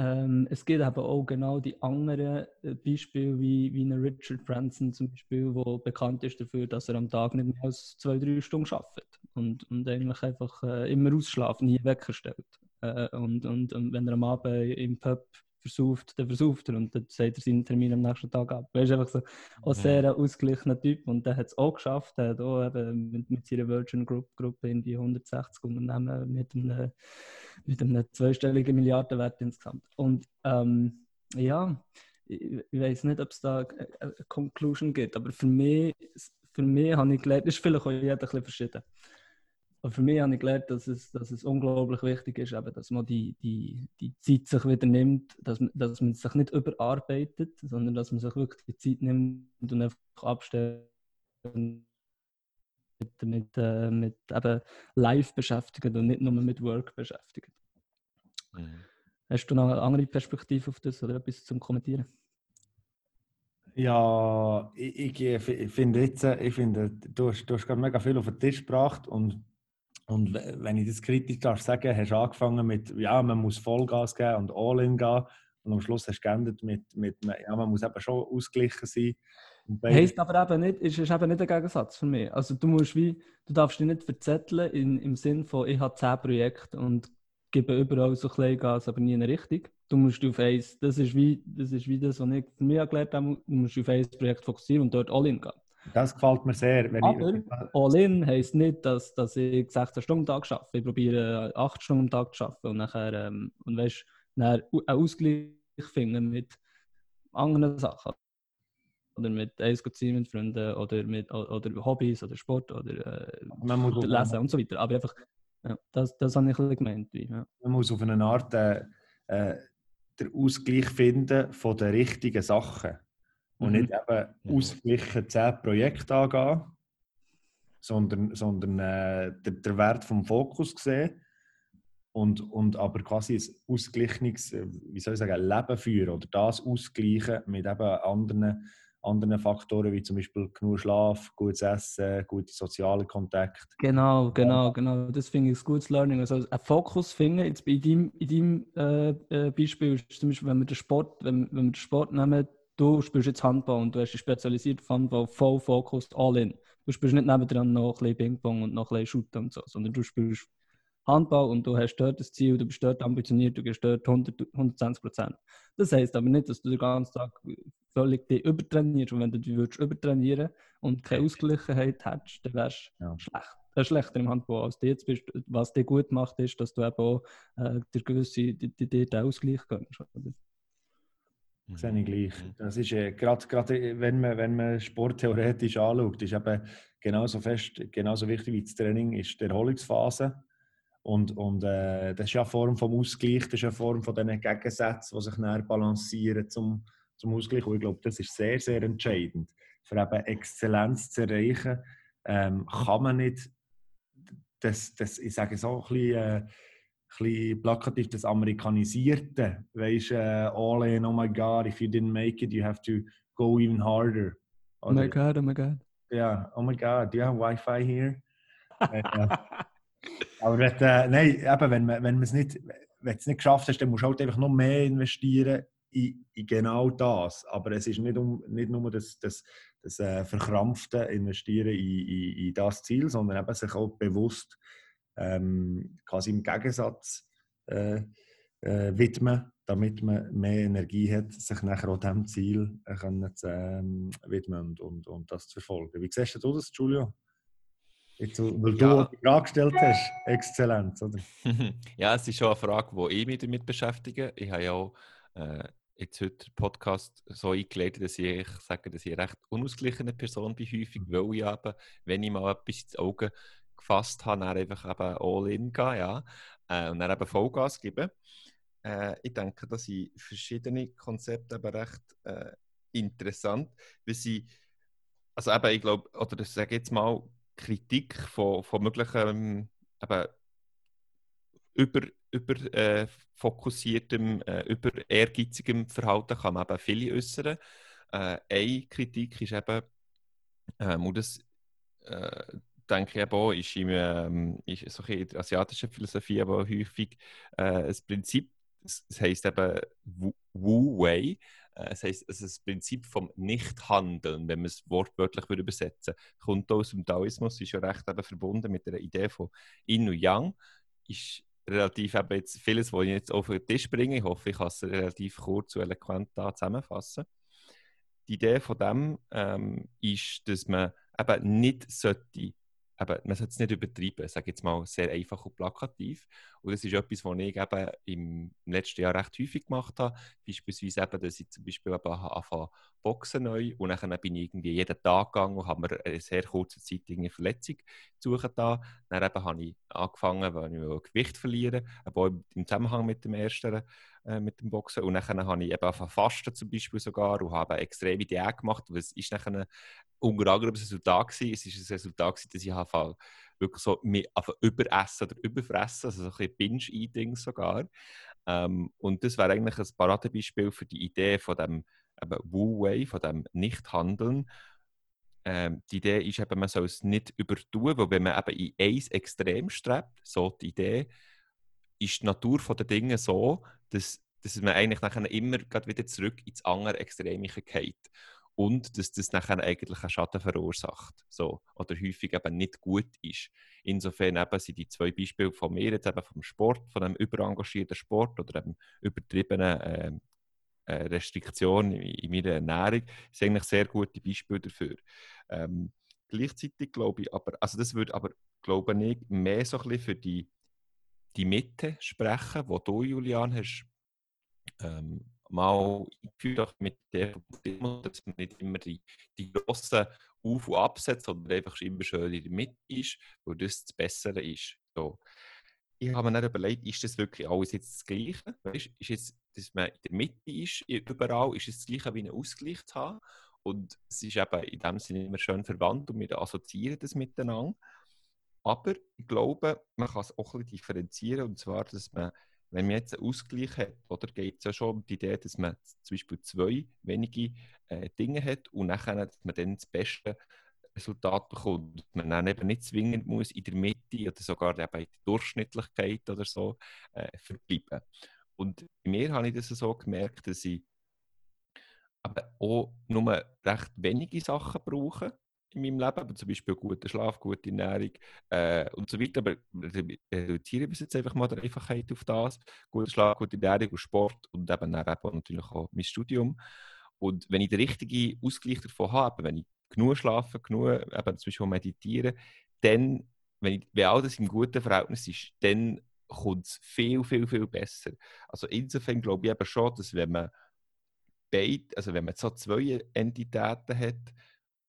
ähm, es gibt aber auch genau die anderen äh, Beispiele, wie, wie eine Richard Branson zum Beispiel, der bekannt ist dafür, dass er am Tag nicht mehr als zwei, drei Stunden arbeitet und, und eigentlich einfach äh, immer ausschlafen, nie Wecker stellt. Äh, und, und, und wenn er am Abend im Pub versauft, dann versauft er und dann sagt er seinen Termin am nächsten Tag ab. Er ist einfach so ein sehr ein ausgeglichener Typ und der hat es auch geschafft. Er hat auch eben mit, mit seiner Virgin Group Gruppe in die 160 Unternehmen mit einem, mit einem zweistelligen Milliardenwert insgesamt. Und ähm, ja, ich, ich weiß nicht, ob es da eine Conclusion gibt, aber für mich, für mich habe ich gelernt, ist vielleicht auch jeder ein bisschen verschieden. Aber für mich habe ich gelernt, dass es, dass es unglaublich wichtig ist, eben, dass man die, die, die Zeit sich wieder nimmt, dass man, dass man sich nicht überarbeitet, sondern dass man sich wirklich die Zeit nimmt und einfach abstellt mit, mit, äh, mit eben live beschäftigt und nicht nur mit Work beschäftigt. Mhm. Hast du noch eine andere Perspektive auf das oder etwas zum Kommentieren? Ja, ich, ich, ich finde jetzt, ich finde, du hast, du hast gerade mega viel auf den Tisch gebracht und und wenn ich das kritisch darf sagen, hast du angefangen mit, ja, man muss Vollgas geben und All-in gehen. Und am Schluss hast du geendet mit, mit ja, man muss eben schon ausgeglichen sein. Heißt aber eben nicht, ist, ist eben nicht ein Gegensatz für mich. Also du musst wie, du darfst dich nicht verzetteln in, im Sinn von, ich habe zehn Projekte und gebe überall so klein Gas, aber nie in eine Richtung. Du musst auf eins, das ist wie das, ist wie das was ich mich gelernt habe, du musst auf ein Projekt fokussieren und dort all-in gehen. Das gefällt mir sehr. Aber ich, All-in heisst nicht, dass, dass ich 16 Stunden am Tag arbeite. Ich probiere 8 Stunden am Tag zu arbeiten und nachher, ähm, und weißt, einen Ausgleich finden mit anderen Sachen. Oder mit Eis ziehen mit Freunden oder mit oder Hobbys oder Sport oder äh, muss lesen und so weiter. Aber einfach, ja, das, das habe ich ein gemeint. Wie, ja. Man muss auf eine Art äh, äh, den Ausgleich finden von den richtigen Sachen. Und nicht mhm. eben mhm. ausgeglichen zehn Projekte angehen, sondern, sondern äh, der, der Wert vom Fokus sehen und, und aber quasi ein ausgeglichenes, äh, wie soll ich sagen, Leben führen oder das ausgleichen mit eben anderen, anderen Faktoren, wie zum Beispiel genug Schlaf, gutes Essen, gute soziale Kontakte. Genau, genau, genau. Das finde ich ein gutes Learning. Also ein Fokus finden, jetzt bei deinem, in deinem äh, äh, Beispiel ist zum Beispiel, wenn wir den Sport, wenn, wenn wir den Sport nehmen, du spielst jetzt Handball und du hast dich spezialisiert auf Handball, voll Fokus, all in. Du spielst nicht nebendran noch ein bisschen Ping-Pong und noch ein bisschen Shooter und so, sondern du spielst Handball und du hast dort das Ziel, du bist dort ambitioniert, du gehst dort 100, 120 Prozent. Das heisst aber nicht, dass du den ganzen Tag völlig dich übertrainierst. Und wenn du dich würdest übertrainieren und keine Ausgleichheit hättest, dann wärst du ja. schlecht. Das ist schlechter im Handball als du jetzt bist. Was dir gut macht, ist, dass du eben auch äh, der gewisse, die, die, die, den Ausgleich gönnst. Mhm. Sehe ich gleich. Mhm. Das ist äh, gerade, wenn man, wenn man Sport theoretisch anschaut, ist eben genauso fest, genauso wichtig wie das Training ist die Erholungsphase. Und, und äh, das ist ja eine Form vom Ausgleich, das ist eine Form von diesen Gegensätzen, die sich näher balancieren zum, zum Ausgleich. Und ich glaube, das ist sehr, sehr entscheidend. Für eben Exzellenz zu erreichen, ähm, kann man nicht das, das, ich sage so ein bisschen, äh, bisschen plakativ das Amerikanisierte. Weißt du, uh, all in, oh my God, if you didn't make it, you have to go even harder. Oder, oh my God, oh my God. Ja, oh my God, do you have Wi-Fi here? *laughs* äh, aber wenn, äh, nein, eben, wenn, wenn man es nicht, wenn es nicht geschafft hast, dann musst du halt einfach noch mehr investieren in, in genau das. Aber es ist nicht, um, nicht nur das, das, das äh, verkrampfte Investieren in, in, in das Ziel, sondern eben sich auch bewusst ähm, quasi im Gegensatz äh, äh, widmen, damit man mehr Energie hat, sich nachher auch diesem Ziel äh, können zu ähm, widmen und, und, das zu verfolgen. Wie siehst du das, Giulio? Jetzt, weil du ja. die Frage gestellt hast, Exzellenz, oder? *laughs* ja, es ist schon eine Frage, die ich mich damit beschäftige. Ich habe ja auch äh, jetzt heute den Podcast so eingeleitet, dass ich sage, dass ich eine recht unausgeglichene Person bin, häufig, mhm. weil ich eben, wenn ich mal etwas ins Auge gefasst habe, dann einfach eben all in gehen, ja, äh, und dann eben Vollgas geben. Äh, ich denke, das sind verschiedene Konzepte aber recht äh, interessant, weil sie, also eben, ich glaube, oder ich sage jetzt mal, Kritik von, von möglichen eben, über, über äh, fokussiertem, äh, über ehrgeizigem Verhalten kann man eben viele äußern. Äh, eine Kritik ist eben, ähm, und das äh, denke ich auch, ist, im, ähm, ist so in der asiatischen Philosophie aber häufig äh, ein Prinzip, das heisst eben Wu-Wei, äh, das heisst, also das Prinzip vom Nichthandeln, wenn man es wortwörtlich würde übersetzen kommt aus dem Taoismus, ist ja recht eben verbunden mit der Idee von Yin und Yang, ist relativ eben jetzt vieles, was ich jetzt auf den Tisch bringe. Ich hoffe, ich kann es relativ kurz und eloquent da zusammenfassen. Die Idee von dem ähm, ist, dass man eben nicht sollte eben, man sollte es nicht übertreiben, sage jetzt mal sehr einfach und plakativ. Und das ist etwas, was ich eben im letzten Jahr recht häufig gemacht habe. Beispielsweise eben, dass ich zum Beispiel eben anfange Boxen neu und dann bin ich irgendwie jeden Tag gegangen und habe mir eine sehr kurze Zeit eine Verletzung suchen da. Dann eben habe ich angefangen, weil ich Gewicht verlieren, aber im Zusammenhang mit dem ersten äh, mit dem Boxen. Und dann habe ich eben fasten zum Beispiel sogar und habe extreme Diät gemacht. Was ist dann unter anderem Resultat gewesen? Es ist ein Resultat gewesen, dass ich habe wirklich so mich überessen oder überfressen, also so ein bisschen Binge-Eating sogar. Ähm, und das wäre eigentlich ein Paradebeispiel für die Idee von dem Wu-Way, von dem Nichthandeln. Ähm, die Idee ist eben, man soll es nicht übertun, weil wenn man eben in eins Extrem strebt, so die Idee, ist die Natur der Dinge so, dass, dass man eigentlich nachher immer wieder zurück ins andere Extreme geht. Und dass das nachher eigentlich einen Schaden verursacht. So. Oder häufig eben nicht gut ist. Insofern eben sind die zwei Beispiele von mir, jetzt eben vom Sport, von einem überengagierten Sport oder einem übertriebenen äh, äh, Restriktion in, in meiner Ernährung, sind eigentlich sehr gute Beispiele dafür. Ähm, gleichzeitig glaube ich, aber, also das würde aber, glaube ich, mehr so ein bisschen für die die Mitte sprechen, wo du, Julian, hast ähm, mal eingeführt mit der dass man nicht immer die, die grossen Auf- und Absätze, sondern einfach immer schön in der Mitte ist, wo das das Bessere ist. So. Ich habe mir dann überlegt, ist das wirklich alles jetzt das Gleiche? Weißt, ist jetzt, dass man in der Mitte ist, überall, ist es das Gleiche wie einen Ausgleich zu haben? Und es ist eben in dem Sinne immer schön verwandt und wir assoziieren das miteinander. Aber ich glaube, man kann es auch ein bisschen differenzieren. Und zwar, dass man, wenn man jetzt einen Ausgleich hat, oder geht es ja schon um die Idee, dass man zum Beispiel zwei wenige äh, Dinge hat und nachher, dass man dann das beste Resultat bekommt. Man dann eben nicht zwingend muss in der Mitte oder sogar eben in der Durchschnittlichkeit oder so äh, verbleiben. Und bei mir habe ich das so gemerkt, dass ich aber auch nur recht wenige Sachen brauche in meinem Leben, zum Beispiel guter Schlaf, gute Ernährung äh, und so weiter. Aber reduziere bis jetzt einfach mal die Einfachheit auf das. Guter Schlaf, gute Ernährung und Sport und eben, dann eben natürlich auch mein Studium. Und wenn ich den richtigen Ausgleich davon habe, wenn ich genug schlafe, genug eben zum Beispiel meditiere, dann, wenn, ich, wenn all das im guten Verhältnis ist, dann kommt es viel, viel, viel besser. Also insofern glaube ich eben schon, dass wenn man beide, also wenn man so zwei Entitäten hat,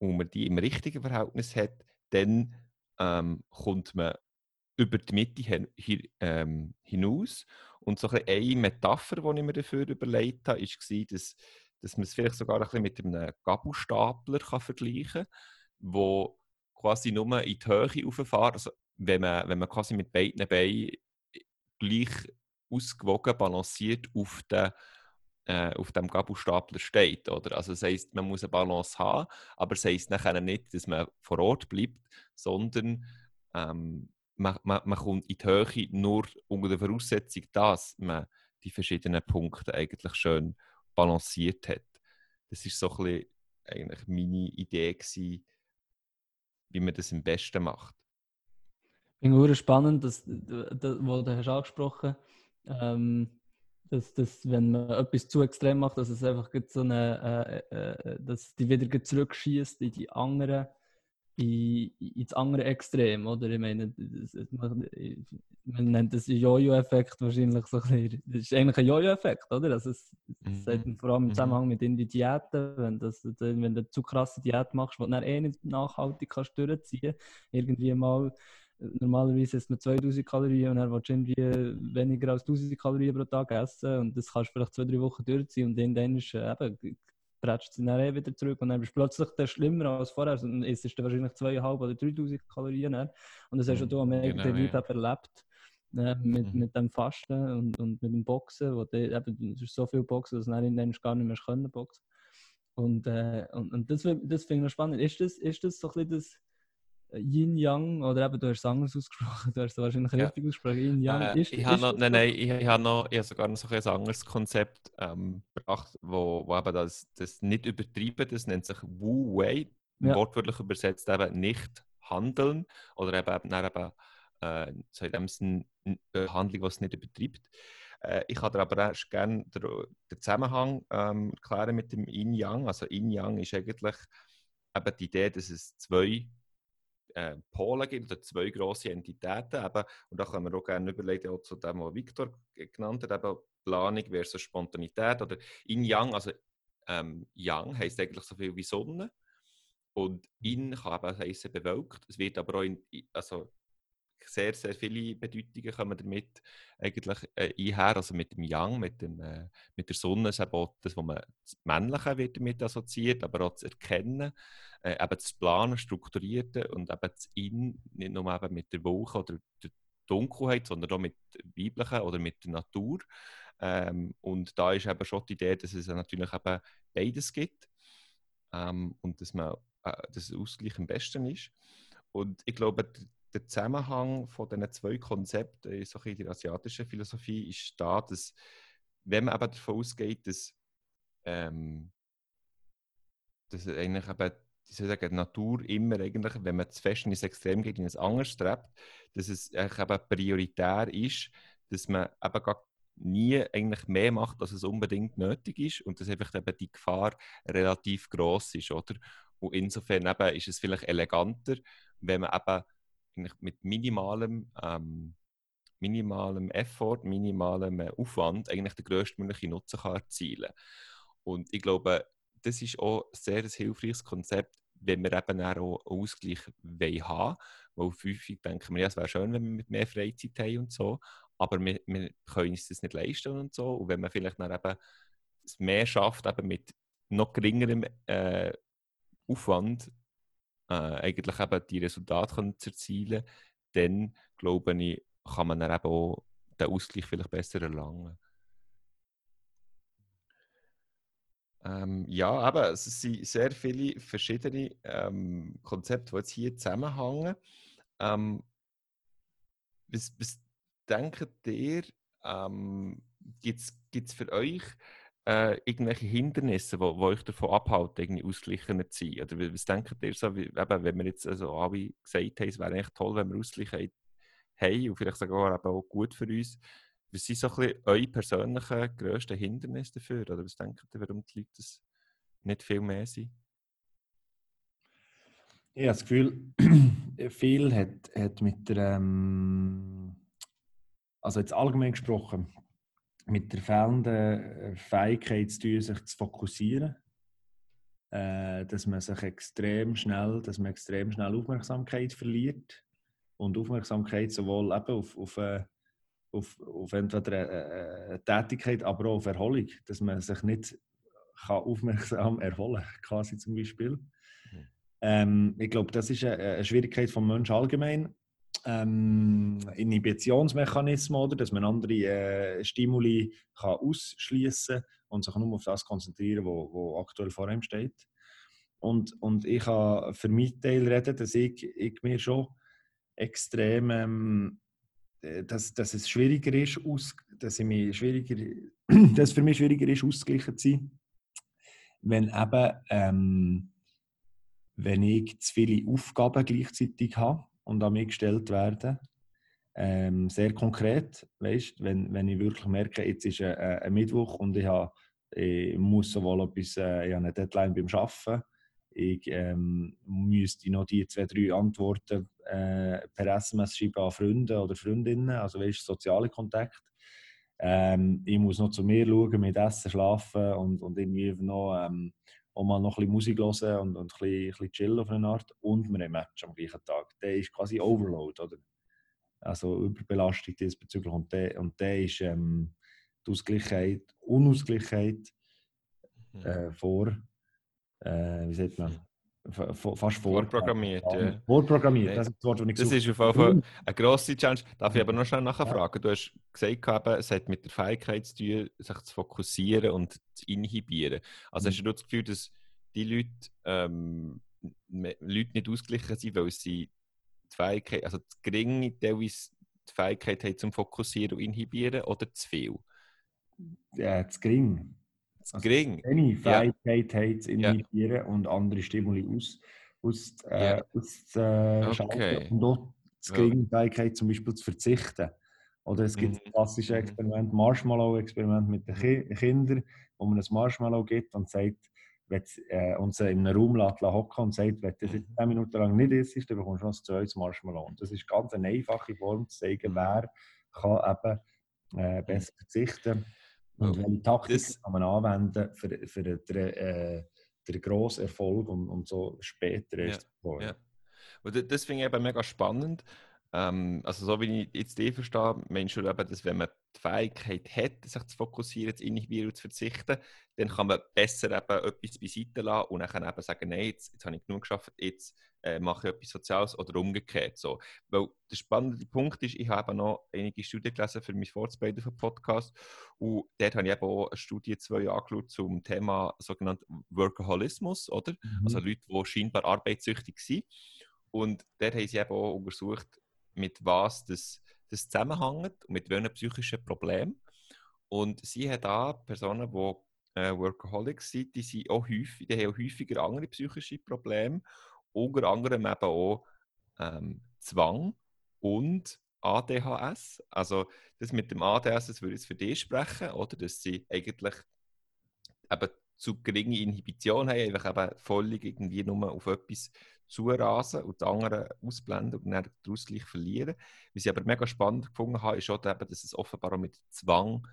und man die im richtigen Verhältnis hat, dann ähm, kommt man über die Mitte hin, hier, ähm, hinaus. Und so ein eine Metapher, die ich mir dafür überlegt habe, war, dass, dass man es vielleicht sogar ein bisschen mit einem Gabelstapler kann vergleichen kann, wo quasi nur in die Höhe rauffahren. Also wenn man, wenn man quasi mit beiden Beinen gleich ausgewogen balanciert auf den äh, auf dem Gabelstapler steht. Oder? Also das heisst, man muss eine Balance haben, aber das heisst nachher nicht, dass man vor Ort bleibt, sondern ähm, man, man, man kommt in die Höhe nur unter der Voraussetzung, dass man die verschiedenen Punkte eigentlich schön balanciert hat. Das ist so ein bisschen eigentlich meine Idee gewesen, wie man das am besten macht. Ich finde es spannend, dass, das, was du hast angesprochen hast. Ähm, dass, dass wenn man etwas zu extrem macht, dass es einfach so eine, äh, äh, dass die wieder zurückschießt in die andere, in, ins andere Extrem, oder? Ich meine, das, man, man, nennt das Jojo-Effekt wahrscheinlich so ein bisschen, das ist eigentlich ein Jojo-Effekt, oder? Also es, das mhm. vor allem im mhm. Zusammenhang mit den Diäten, wenn, das, wenn du zu krasse Diät machst, die du dann eh nicht nachhaltig kannst durchziehen, irgendwie mal normalerweise isst man 2000 Kalorien und dann willst du irgendwie weniger als 1000 Kalorien pro Tag essen und das kannst du vielleicht zwei, drei Wochen durchziehen und dann ist äh, eben prätscht sie dann eh wieder zurück und dann bist du plötzlich der schlimmer als vorher und dann isst du wahrscheinlich 2.500 oder 3.000 Kalorien dann. und das hast du mhm, am eigenen genau, ja. erlebt äh, mit, mhm. mit dem Fasten und, und mit dem Boxen, wo die, eben, es ist so viel Boxen, dass du dann gar nicht mehr können boxen und, äh, und, und das, das finde ich spannend. Ist das, ist das so ein bisschen das Yin Yang oder eben du hast es anders ausgesprochen, *laughs* du hast es wahrscheinlich ja. richtig ausgesprochen. Yin Yang äh, ist, ich ist noch, Nein, nein, ich, ich habe noch ich habe sogar noch so ein anderes Konzept ähm, gebracht, wo, wo eben das, das nicht übertrieben, das nennt sich Wu Wei, ja. wortwörtlich übersetzt eben nicht handeln oder eben, eben äh, so in dem Sinne eine Behandlung, die es nicht übertreibt. Äh, ich kann aber auch gerne den, den Zusammenhang ähm, erklären mit dem Yin-Yang. Also Yin-Yang ist eigentlich eben die Idee, dass es zwei äh, Polen gibt, oder zwei grosse Entitäten. Eben, und da können wir auch gerne überlegen, auch zu dem, was Victor genannt hat, eben Planung versus Spontanität oder Yin-Yang. Also ähm, Yang heisst eigentlich so viel wie Sonne. Und in kann eben heißen bewölkt. Es wird aber auch in, also sehr, sehr viele Bedeutungen kommen damit eigentlich äh, einher. Also mit dem Yang, mit, dem, äh, mit der Sonne ist auch das, was man das Männliche wird damit assoziiert, aber auch zu erkennen, äh, eben zu planen, strukturierte und eben das In, nicht nur eben mit der Wolke oder der Dunkelheit, sondern auch mit weiblichen oder mit der Natur. Ähm, und da ist eben schon die Idee, dass es natürlich eben beides gibt ähm, und dass man äh, dass Ausgleich am besten ist. Und ich glaube, der Zusammenhang von diesen zwei Konzepten in, so in der asiatischen Philosophie ist da, dass, wenn man eben davon ausgeht, dass, ähm, dass eigentlich eben ich soll sagen, die Natur immer eigentlich, wenn man zu fest in ins Extrem geht, in ein anderes strebt, dass es eigentlich eben prioritär ist, dass man eben gar nie eigentlich mehr macht, als es unbedingt nötig ist und dass einfach eben die Gefahr relativ groß ist, oder? Und insofern eben ist es vielleicht eleganter, wenn man eben mit minimalem, ähm, minimalem Effort, minimalem äh, Aufwand eigentlich den größtmöglichen Nutzen kann erzielen Und ich glaube, das ist auch ein sehr hilfreiches Konzept, wenn wir eben auch einen Ausgleich haben wollen. Weil häufig denken wir, ja, es wäre schön, wenn wir mehr Freizeit haben und so, aber wir, wir können uns das nicht leisten und so. Und wenn man vielleicht dann eben mehr schafft, eben mit noch geringerem äh, Aufwand, äh, eigentlich eben die Resultate zu erzielen, dann glaube ich, kann man dann eben auch den Ausgleich vielleicht besser erlangen. Ähm, ja, aber es sind sehr viele verschiedene ähm, Konzepte, die jetzt hier zusammenhängen. Ähm, was, was denkt ihr, ähm, gibt es für euch äh, irgendwelche Hindernisse, die euch davon abhalten, irgendwie ausgeglichener zu sein? Oder was denkt ihr so, wie, eben, wenn wir jetzt also alle gesagt haben, es wäre echt toll, wenn wir Ausgleichheit haben und vielleicht sogar eben auch gut für uns. Was sind so ein bisschen eure persönlichen grössten Hindernisse dafür? Oder was denkt ihr, warum die Leute das nicht viel mehr sind? Ich habe das Gefühl, *clears throat* viel hat, hat mit der, ähm, also jetzt allgemein gesprochen, mit der fehlenden äh, Fähigkeit zu tun, sich zu fokussieren. Äh, dass man sich extrem schnell, dass man extrem schnell Aufmerksamkeit verliert. Und Aufmerksamkeit sowohl eben auf, auf, äh, auf, auf entweder eine, eine Tätigkeit, aber auch auf Erholung. Dass man sich nicht kann aufmerksam *laughs* erholen kann, quasi zum Beispiel. Mhm. Ähm, ich glaube, das ist eine, eine Schwierigkeit vom Menschen allgemein ähm, Inhibitionsmechanismen, oder, dass man andere äh, Stimuli kann ausschließen und sich nur auf das konzentrieren, was aktuell vor ihm steht. Und, und ich kann für meinen Teil reden, dass ich, ich mir schon extrem, ähm, äh, dass, dass es schwieriger ist, aus, dass, ich mich schwieriger, *clears throat* dass für mich schwieriger ist, ausgeglichen zu sein, wenn eben ähm, wenn ich zu viele Aufgaben gleichzeitig habe und an mich gestellt werden. Ähm, sehr konkret, weißt, wenn, wenn ich wirklich merke, jetzt ist ein, ein Mittwoch und ich, habe, ich muss sowohl etwas, äh, ich habe eine Deadline beim Arbeiten, ich ähm, müsste noch die zwei, drei Antworten äh, per SMS schreiben an Freunde oder Freundinnen, also weißt, soziale Kontakt. Ähm, ich muss noch zu mir schauen, mit Essen, Schlafen und, und irgendwie noch ähm, auch mal noch ein bisschen Musik hören und, und ein, bisschen, ein bisschen chillen auf eine Art. Und wir haben Match am gleichen Tag. Der ist quasi Overload, oder? Also Überbelastung diesbezüglich. Und der, und der ist ähm, die Ausgleichheit, Unausgleichheit mhm. äh, vor, äh, wie sagt man, fast vor. Vorprogrammiert, ja. Vorprogrammiert, das ist das Wort, das ich Das ist auf jeden Fall eine grosse Challenge. Darf ich aber noch schnell nachfragen? Du hast gesagt, es hat mit der Fähigkeit zu tun, sich zu fokussieren und zu inhibieren. Also mhm. hast du das Gefühl, dass die Leute, ähm, Leute nicht ausgeglichen sind, weil sie die Fähigkeit, also zu geringe teilweise die Fähigkeit haben zum Fokussieren und Inhibieren oder zu viel? Ja, zu gering. Also gering. Eine Fähigkeit ja. zu inhibieren ja. und andere Stimuli aus, aus, äh, ja. aus äh, okay. Und auch die Fähigkeit zum Beispiel zu verzichten. Oder es gibt mhm. das klassische mhm. Experiment, Marshmallow-Experiment mit den Ki Kindern, wo man ein Marshmallow gibt und sagt, wenn, äh, und sie in einem Raum hocken und sagt, wenn du das 10 mhm. Minuten lang nicht isst, dann bekommst du noch ein zweites Marshmallow. Und das ist ganz eine einfache Form zu zeigen, wer kann eben äh, besser verzichten und welche Taktiken kann man anwenden für, für den, äh, den grossen Erfolg und, und so später erst. Ja, ja. Und das finde ich eben mega spannend. Ähm, also so wie ich jetzt die verstehe, meinst du eben, dass wenn man die Fähigkeit hat, sich zu fokussieren, inhibieren und zu verzichten, dann kann man besser eben etwas beiseite lassen und dann eben sagen, nein, jetzt, jetzt habe ich genug geschafft, jetzt äh, mache ich etwas Soziales oder umgekehrt. So. Weil der spannende Punkt ist, ich habe noch einige Studien gelesen für mein Vorzubereiten für Podcast und dort habe ich eben auch eine Studie zwei angeschaut zum Thema sogenannten Workaholismus, oder? Mhm. Also Leute, die scheinbar arbeitssüchtig sind. Und dort haben sie eben auch untersucht, mit was das, das zusammenhängt und mit welchen psychischen Problemen. Und sie hat da Personen, die äh, Workaholics sind, die, sind auch häufig, die haben auch häufiger andere psychische Probleme, unter anderem eben auch ähm, Zwang und ADHS. Also das mit dem ADHS, das würde ich für dich sprechen, oder? Dass sie eigentlich eben zu geringe Inhibition haben, einfach eben völlig irgendwie nur auf etwas zurasen und die anderen ausblenden und dann den Ausgleich verlieren. Was ich aber mega spannend gefunden habe, ist auch, eben, dass es offenbar auch mit Zwang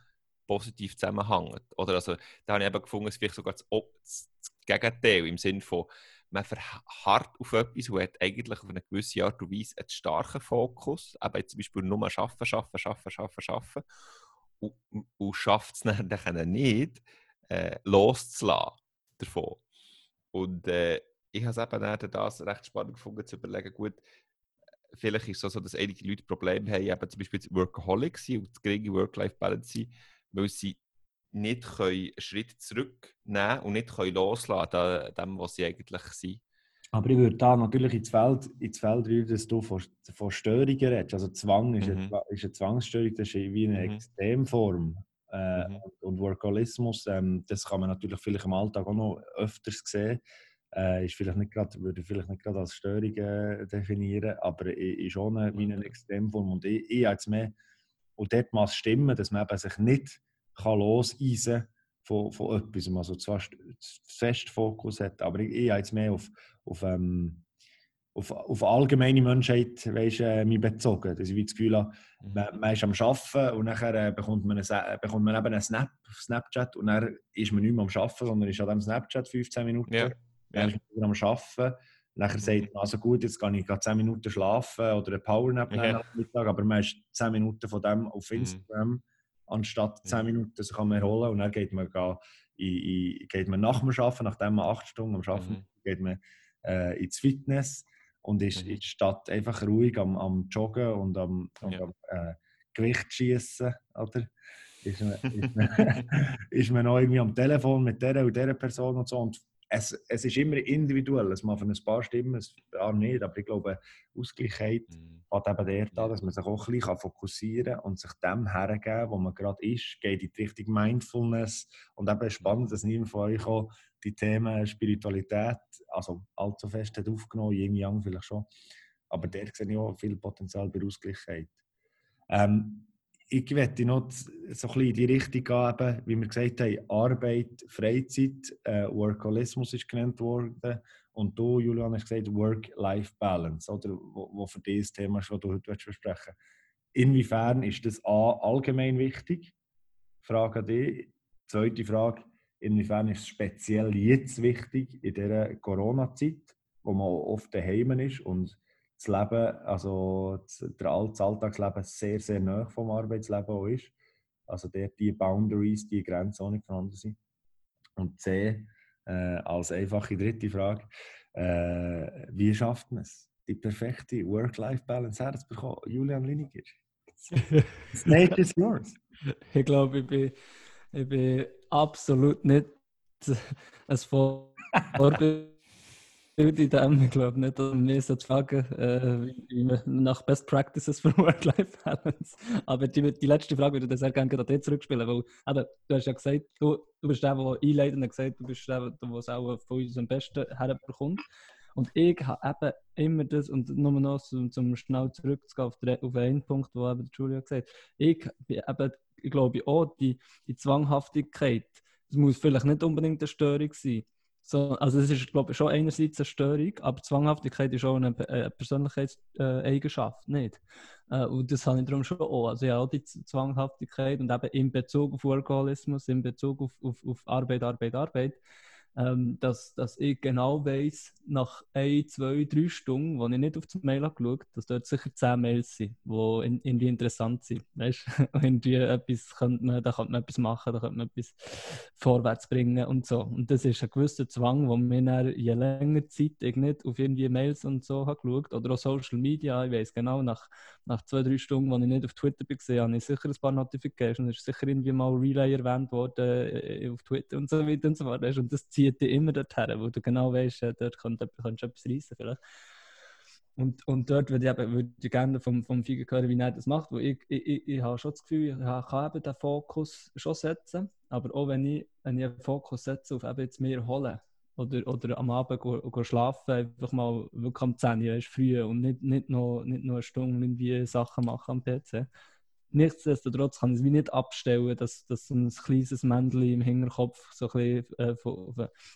positiv zusammenhängt. Oder also, da habe ich eben gefunden, es ist vielleicht sogar das, das Gegenteil im Sinne von, man verharrt auf etwas und hat eigentlich auf eine gewisse Art und Weise einen starken Fokus, aber zum Beispiel nur arbeiten, arbeiten, arbeiten, arbeiten, arbeiten und, und schafft es *laughs* dann nicht, äh, loszulassen davon. Und äh, ich habe es eben dann das recht spannend gefunden, zu überlegen, gut, vielleicht ist es so, dass einige Leute Probleme haben, eben zum Beispiel Workaholic sind und geringe Work-Life-Balance sind, weil sie nicht können einen Schritt zurücknehmen und nicht können loslassen können, dem, was sie eigentlich sind. Aber ich würde da natürlich ins Feld, ins Feld rühren, dass du von, von Störungen redest. Also Zwang ist, mhm. eine, ist eine Zwangsstörung, das ist wie eine mhm. Extremform. Äh, mhm. Und Workalismus, ähm, das kann man natürlich vielleicht im Alltag auch noch öfters sehen. Äh, ist vielleicht nicht grad, würde ich vielleicht nicht gerade als Störung äh, definieren, aber ist schon eine, wie eine Extremform. Und ich, ich jetzt mehr, und dort muss stimmen, dass man eben sich nicht kann loseisen von, von etwas, also zwar fest Fokus hat, aber ich, ich habe jetzt mehr auf, auf, ähm, auf, auf allgemeine Menschheit weißt, äh, mich bezogen. Dass ich das Gefühl habe, mhm. man, man ist am Arbeiten und dann äh, bekommt, man eine, bekommt man eben einen Snap Snapchat und dann ist man nicht mehr am Arbeiten, sondern ist an diesem Snapchat 15 Minuten. Ja. Dann ist man am Arbeiten. Nachher sagt mhm. man, also gut, jetzt kann ich gerade 10 Minuten schlafen oder eine Powernap okay. am Mittag, aber man ist 10 Minuten von dem auf mhm. Instagram, mhm. anstatt 10 Minuten sich kann man erholen und dann geht man, in, in, geht man nach dem Arbeiten, nachdem man 8 Stunden am Arbeiten mhm. geht man äh, ins Fitness und ist mhm. in der Stadt einfach ruhig am, am Joggen und am, und ja. am äh, Gewicht schießen, oder? Ist man, ist, *laughs* man, *laughs* ist man noch irgendwie am Telefon mit der und dieser Person und so und es, es ist immer individuell. Es macht ein paar Stimmen, ein paar nicht. Aber ich glaube, Ausgleichheit mhm. hat eben der da, dass man sich auch ein bisschen fokussieren kann und sich dem hergeben, wo man gerade ist, geht in die Richtung Mindfulness. Und eben spannend, dass niemand von euch auch die Themen Spiritualität, also allzu fest hat aufgenommen, Yin Yang vielleicht schon. Aber der sehe ich auch viel Potenzial bei Ausgleichheit. Ähm, ich werde noch so ein in die Richtung gehen, wie wir gesagt haben, Arbeit, Freizeit, äh, Workholismus ist genannt worden. Und du, Julian, hast gesagt Work-Life-Balance, oder? Wo, wo für das Thema ist, das du heute besprechen Inwiefern ist das A, allgemein wichtig? Frage an dich. Zweite Frage, inwiefern ist es speziell jetzt wichtig in dieser Corona-Zeit, wo man oft daheim ist und das Leben, also das Alltagsleben sehr, sehr nah vom Arbeitsleben auch ist. Also dort die Boundaries, die Grenzen auch nicht vorhanden sind. Und C, äh, als einfache dritte Frage, äh, wie schafft man es, die perfekte Work-Life-Balance herzubekommen? Julian Liniger. *laughs* Stage is yours. Ich glaube, ich bin, ich bin absolut nicht ein Vorbild in dem, ich glaube nicht, dass wir so fragen, äh, wie man nach Best Practices für *laughs* Work-Life-Balance. Aber die, die letzte Frage würde ich sehr gerne an dich zurückspielen, weil eben, du hast ja gesagt, du, du bist der, der einleitend gesagt du bist der, der es auch von uns am besten herbekommt. Und ich habe eben immer das, und nur noch zum, zum schnell zurückzugehen auf, den, auf einen Punkt, wo eben Julia gesagt hat, ich eben, ich glaube auch, die, die Zwanghaftigkeit, das muss vielleicht nicht unbedingt eine Störung sein. So, also es ist, glaube ich, schon einerseits eine Störung, aber Zwanghaftigkeit ist auch eine, eine Persönlichkeitseigenschaft, nicht? Äh, und das habe ich darum schon auch. Also ja, auch die Zwanghaftigkeit und eben in Bezug auf Workaholismus, in Bezug auf, auf, auf Arbeit, Arbeit, Arbeit, ähm, dass, dass ich genau weiß, nach ein, zwei, drei Stunden, wo ich nicht auf das Mail habe geschaut, dass dort sicher zehn Mails sind, die in, irgendwie interessant sind. Weißt *laughs* irgendwie etwas könnte man, da könnte man etwas machen, da könnte man etwas vorwärts bringen und so. Und das ist ein gewisser Zwang, wo mir dann, je länger Zeit ich nicht auf irgendwie Mails und so habe geschaut, oder auch Social Media, ich weiß genau, nach, nach zwei, drei Stunden, wo ich nicht auf Twitter war, habe ich sicher ein paar Notifications, ist sicher irgendwie mal Relay erwähnt worden äh, auf Twitter und so weiter und so fort. Und das zieht dich immer dorthin, wo du genau weißt, dort könnte, könntest du etwas reissen vielleicht. Und, und dort würde ich, eben, würde ich gerne vom, vom Figo hören, wie er das macht, weil ich, ich, ich, ich habe schon das Gefühl, ich kann eben den Fokus schon setzen, aber auch wenn ich, wenn ich einen Fokus setze auf eben jetzt mehr holen oder, oder am Abend go, go schlafen, einfach mal wirklich am 10 Uhr, früh und nicht, nicht, noch, nicht noch eine Stunde irgendwie Sachen machen am PC, Nichtsdestotrotz kann ich es wie nicht abstellen, dass, dass ein kleines Männchen im Hinterkopf so ein bisschen äh, von,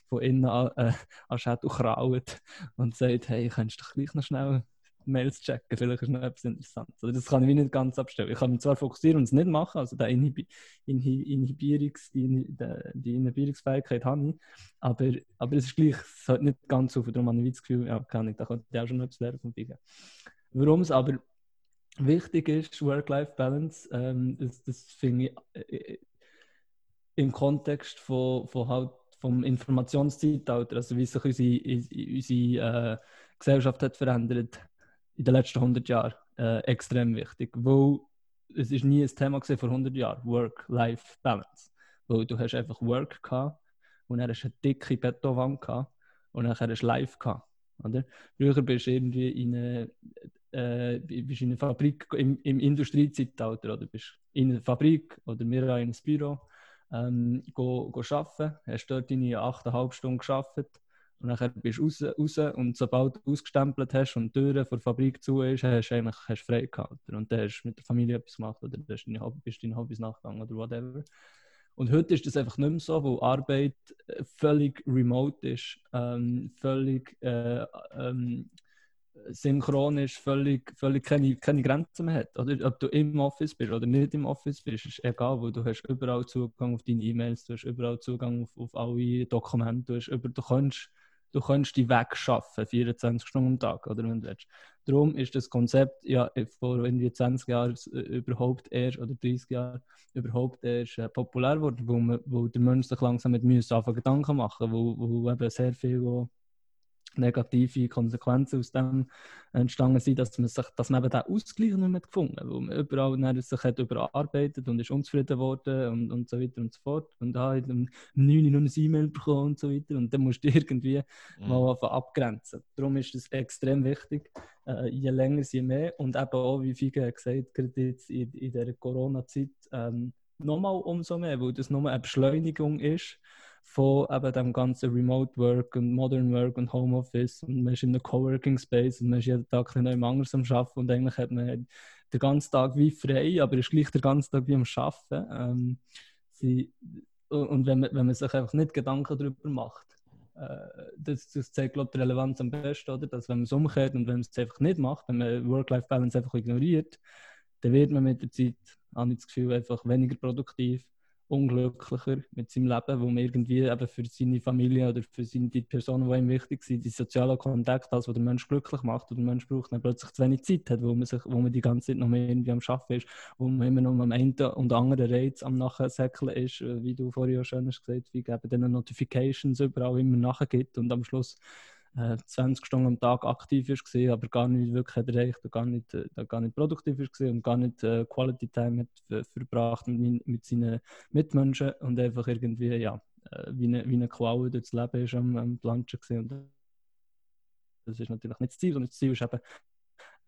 von, innen an, äh, an Schädel kraut und sagt, hey, kannst du gleich noch schnell Mails checken, vielleicht ist noch etwas Interessantes. Also das kann ich wie nicht ganz abstellen. Ich kann mich zwar fokussieren und es nicht machen, also die, Inhib Inhibierungs die, die Inhibierungsfähigkeit habe ich, aber, aber es ist gleich es hat nicht ganz so, darum habe ich das Gefühl, ja, kann ich, da könnte ich auch schon etwas lernen vom Biegen. Warum es aber wichtig ist, Work-Life-Balance, ähm, das, das finde ich äh, im Kontext von, von halt vom Informationszeitalter, also wie sich unsere, unsere äh, Gesellschaft hat verändert in den letzten 100 Jahren, äh, extrem wichtig. Weil es ist nie ein Thema gesehen vor 100 Jahren, Work-Life-Balance. Weil du hast einfach Work gehabt und dann hast du eine dicke Betonwand gehabt und dann hast du Life gehabt. Oder? Früher bist du irgendwie in eine äh, bist in einer Fabrik im, im Industriezeitalter oder bist in einer Fabrik oder wir in einem Büro ähm, go, go arbeiten, hast dort deine 8,5 Stunden gearbeitet und dann bist du raus, raus und sobald du ausgestempelt hast und die Tür der Fabrik zu ist, hast du eigentlich hast frei gehabt und dann hast du mit der Familie etwas gemacht oder hast deine Hobby, bist deinen Hobbys nachgegangen oder whatever. Und heute ist das einfach nicht mehr so, wo Arbeit äh, völlig remote ist, ähm, völlig äh, ähm, synchron ist, völlig, völlig keine, keine Grenzen mehr hat. Oder ob du im Office bist oder nicht im Office bist, ist egal, weil du hast überall Zugang auf deine E-Mails, du hast überall Zugang auf, auf alle Dokumente, du, hast über, du kannst du kannst die wegschaffen, 24 Stunden am Tag, oder wenn du willst. Darum ist das Konzept ja vor irgendwie 20 Jahren äh, überhaupt erst, oder 30 Jahren überhaupt erst äh, populär geworden, wo, wo der Mensch sich langsam mit Mühe Gedanken machen wo, wo eben sehr viel negative Konsequenzen aus dem entstanden sind, dass man, sich, dass man eben diesen Ausgleich nicht mehr gefunden hat, weil man überall sich hat überarbeitet und ist unzufrieden geworden und, und so weiter und so fort und da hat um 9 Uhr noch ein E-Mail bekommen und so weiter und dann musst du *laughs* irgendwie mhm. mal abgrenzen. Darum ist es extrem wichtig, äh, je länger, je mehr und eben auch, wie Fiege hat gesagt, gerade jetzt in, in der Corona-Zeit ähm, nochmal umso mehr, weil das nur eine Beschleunigung ist von eben dem ganzen Remote Work und Modern Work und Homeoffice und man ist in einem Coworking Space und man ist jeden Tag ein bisschen anderes am Arbeiten und eigentlich hat man den ganzen Tag wie frei, aber ist gleich den ganzen Tag wie am Arbeiten. Ähm, sie, und wenn man, wenn man sich einfach nicht Gedanken darüber macht, äh, das, das zeigt, glaube ich, die Relevanz am besten, oder? Dass wenn man es umkehrt und wenn man es einfach nicht macht, wenn man Work-Life-Balance einfach ignoriert, dann wird man mit der Zeit, habe ich das Gefühl, einfach weniger produktiv unglücklicher mit seinem Leben, wo man irgendwie eben für seine Familie oder für seine, die Personen, die ihm wichtig sind, die sozialen Kontakte, das, was der Mensch glücklich macht oder der Mensch braucht, dann plötzlich zu wenig Zeit hat, wo man, sich, wo man die ganze Zeit noch mehr irgendwie am Arbeiten ist, wo man immer noch am einen und anderen Reiz am Nachsäckeln ist, äh, wie du vorhin auch schön hast gesagt, wie eben den Notifications überall immer nachgeht und am Schluss 20 äh, Stunden am Tag aktiv ist, war, aber gar nicht wirklich erreicht und gar nicht, äh, gar nicht produktiv ist und gar nicht äh, Quality Time hat verbracht mit, mit seinen Mitmenschen und einfach irgendwie, ja, äh, wie, eine, wie eine Qualle durchs Leben ist am, am Planschen Und das ist natürlich nicht das Ziel, sondern das Ziel ist eben,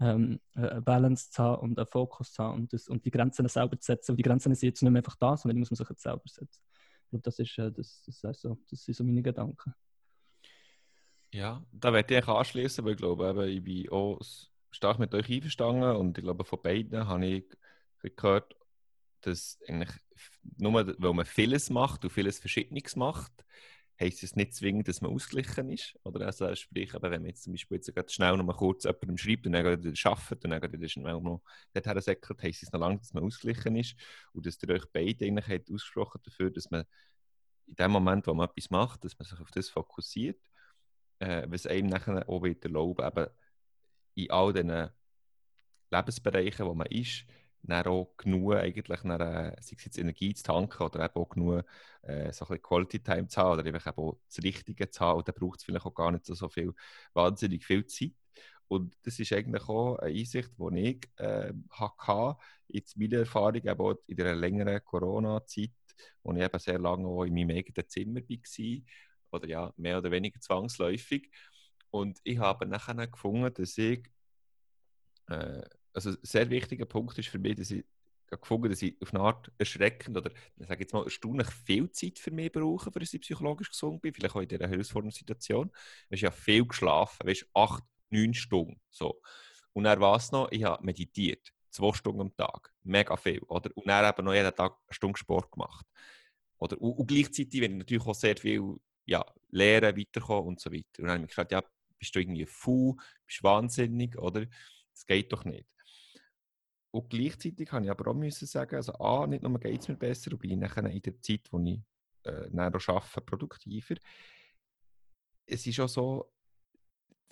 ähm, eine Balance zu haben und einen Fokus zu haben und, das, und die Grenzen selber zu setzen. Und die Grenzen sind jetzt nicht mehr einfach da, sondern die muss man sich jetzt selber setzen. Ich das, ist, äh, das, das, also, das sind so meine Gedanken. Ja, da werde ich anschließen, weil ich glaube, eben, ich bin auch stark mit euch einverstanden und ich glaube, von beiden habe ich gehört, dass eigentlich nur weil man vieles macht und vieles Verschiedenes macht, heisst es nicht zwingend, dass man ausgeglichen ist. Oder also, sprich, aber wenn man jetzt zum Beispiel jetzt schnell noch mal kurz jemandem schreibt und dann wieder arbeitet und dann wieder schnell noch dorthin säckert, heisst es noch lange, dass man ausgeglichen ist und dass ihr euch beide eigentlich habt ausgesprochen dafür, dass man in dem Moment, wo man etwas macht, dass man sich auf das fokussiert, äh, was einem nachher auch wieder erlaubt, eben in all diesen Lebensbereichen, wo man ist, dann auch genug eigentlich dann, äh, sei es jetzt Energie zu tanken oder eben auch genug äh, so ein bisschen Quality Time zu haben oder eben auch das Richtige zu haben. Und dann braucht es vielleicht auch gar nicht so, so viel, wahnsinnig viel Zeit. Und das ist eigentlich auch eine Einsicht, die ich äh, hatte, jetzt meine Erfahrung eben auch in der längeren Corona-Zeit, wo ich eben sehr lange auch in meinem eigenen Zimmer war, oder ja, mehr oder weniger zwangsläufig. Und ich habe nachher gefunden, dass ich äh, also ein sehr wichtiger Punkt ist für mich, dass ich gefunden dass ich auf eine Art erschreckend oder ich sage jetzt mal erstaunlich viel Zeit für mich brauche, für ich psychologisch gesund bin, vielleicht auch in dieser herausfordernden Situation. Ich habe viel geschlafen, weißt, acht, neun Stunden. So. Und dann war es noch, ich habe meditiert, zwei Stunden am Tag, mega viel. Oder? Und dann eben noch jeden Tag eine Stunde Sport gemacht. Oder? Und, und gleichzeitig, wenn ich natürlich auch sehr viel ja, lernen, weiterkommen und so weiter. Und dann habe ich gefragt, ja, bist du irgendwie faul, bist wahnsinnig, oder? Das geht doch nicht. Und gleichzeitig habe ich aber auch müssen sagen, also A, nicht nur geht es mir besser, und bin nachher in der Zeit, wo ich äh, noch arbeite, produktiver. Es ist auch so,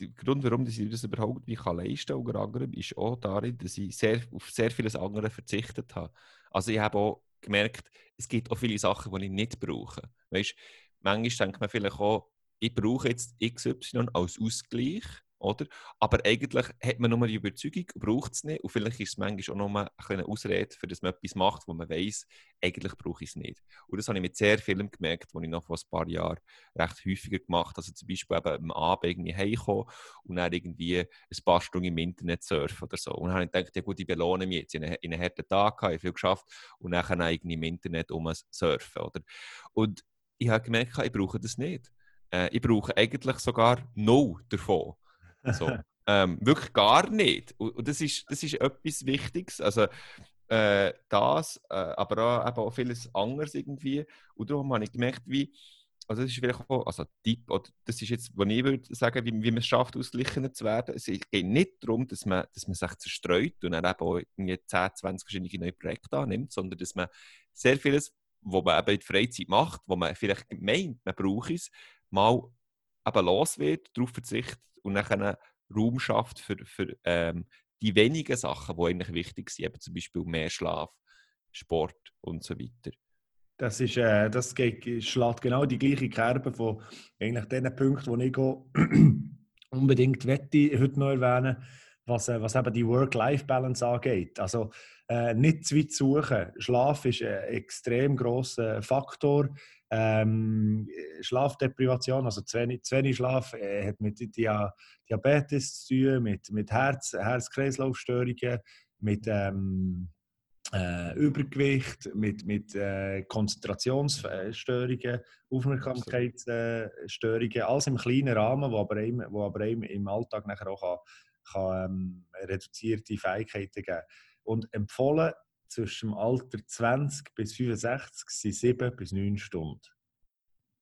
der Grund, warum ich das überhaupt kann leisten kann, unter anderem, ist auch darin, dass ich sehr, auf sehr vieles andere verzichtet habe. Also ich habe auch gemerkt, es gibt auch viele Sachen, die ich nicht brauche. Weißt, manchmal denkt man vielleicht auch, ich brauche jetzt XY als Ausgleich oder? Aber eigentlich hat man nur die Überzeugung, braucht es nicht. Und vielleicht ist es manchmal auch nur eine Ausrede, für das man etwas macht, wo man weiß, eigentlich brauche ich es nicht. Und das habe ich mit sehr vielem gemerkt, was ich noch vor ein paar Jahren recht häufiger gemacht habe. Also zum Beispiel eben am Abend irgendwie heimkommen und dann irgendwie ein paar Stunden im Internet surfen oder so. Und dann habe ich gedacht, ja gut, ich belohne mich jetzt. Einem, in einem harten Tag habe ich viel geschafft und dann irgendwie im Internet um surfen, oder? Und ich habe gemerkt, ich brauche das nicht. Äh, ich brauche eigentlich sogar null davon. So. *laughs* ähm, wirklich gar nicht. Und, und, das, ist, das ist etwas Wichtiges. Also, äh, das, äh, aber auch, auch vieles anderes irgendwie. Und darum habe ich gemerkt, wie, also das ist vielleicht auch, also Tipp, oder das ist jetzt, was ich würde sagen, wie, wie man es schafft, ausgeglichener zu werden. Es geht nicht darum, dass man, dass man sich zerstreut und dann eben auch irgendwie 10, 20 verschiedene neue Projekte annimmt, sondern dass man sehr vieles, was man eben in der Freizeit macht, wo man vielleicht meint, man braucht es, mal eben los wird, darauf verzichtet und dann Raum schafft für, für ähm, die wenigen Sachen, die eigentlich wichtig sind, eben zum Beispiel mehr Schlaf, Sport und so weiter. Das, ist, äh, das schlägt genau die gleiche Kerbe von eigentlich den Punkten, die ich *clears throat* unbedingt heute noch erwähnen was, äh, was eben die Work-Life-Balance angeht. Also äh, nicht zu weit suchen. Schlaf ist ein extrem grosser Faktor. Ähm, Schlafdeprivation, also zu wenig, zu wenig Schlaf, äh, hat mit Dia Diabetes zu tun, mit, mit Herz, Herz-Kreislauf-Störungen, mit ähm, äh, Übergewicht, mit, mit äh, Konzentrationsstörungen, Aufmerksamkeitsstörungen, alles im kleinen Rahmen, wo aber eben, wo aber eben im Alltag nachher auch kann, kann, ähm, reduzierte Fähigkeiten geben. Und empfohlen zwischen dem Alter 20 bis 65 sind 7 bis 9 Stunden.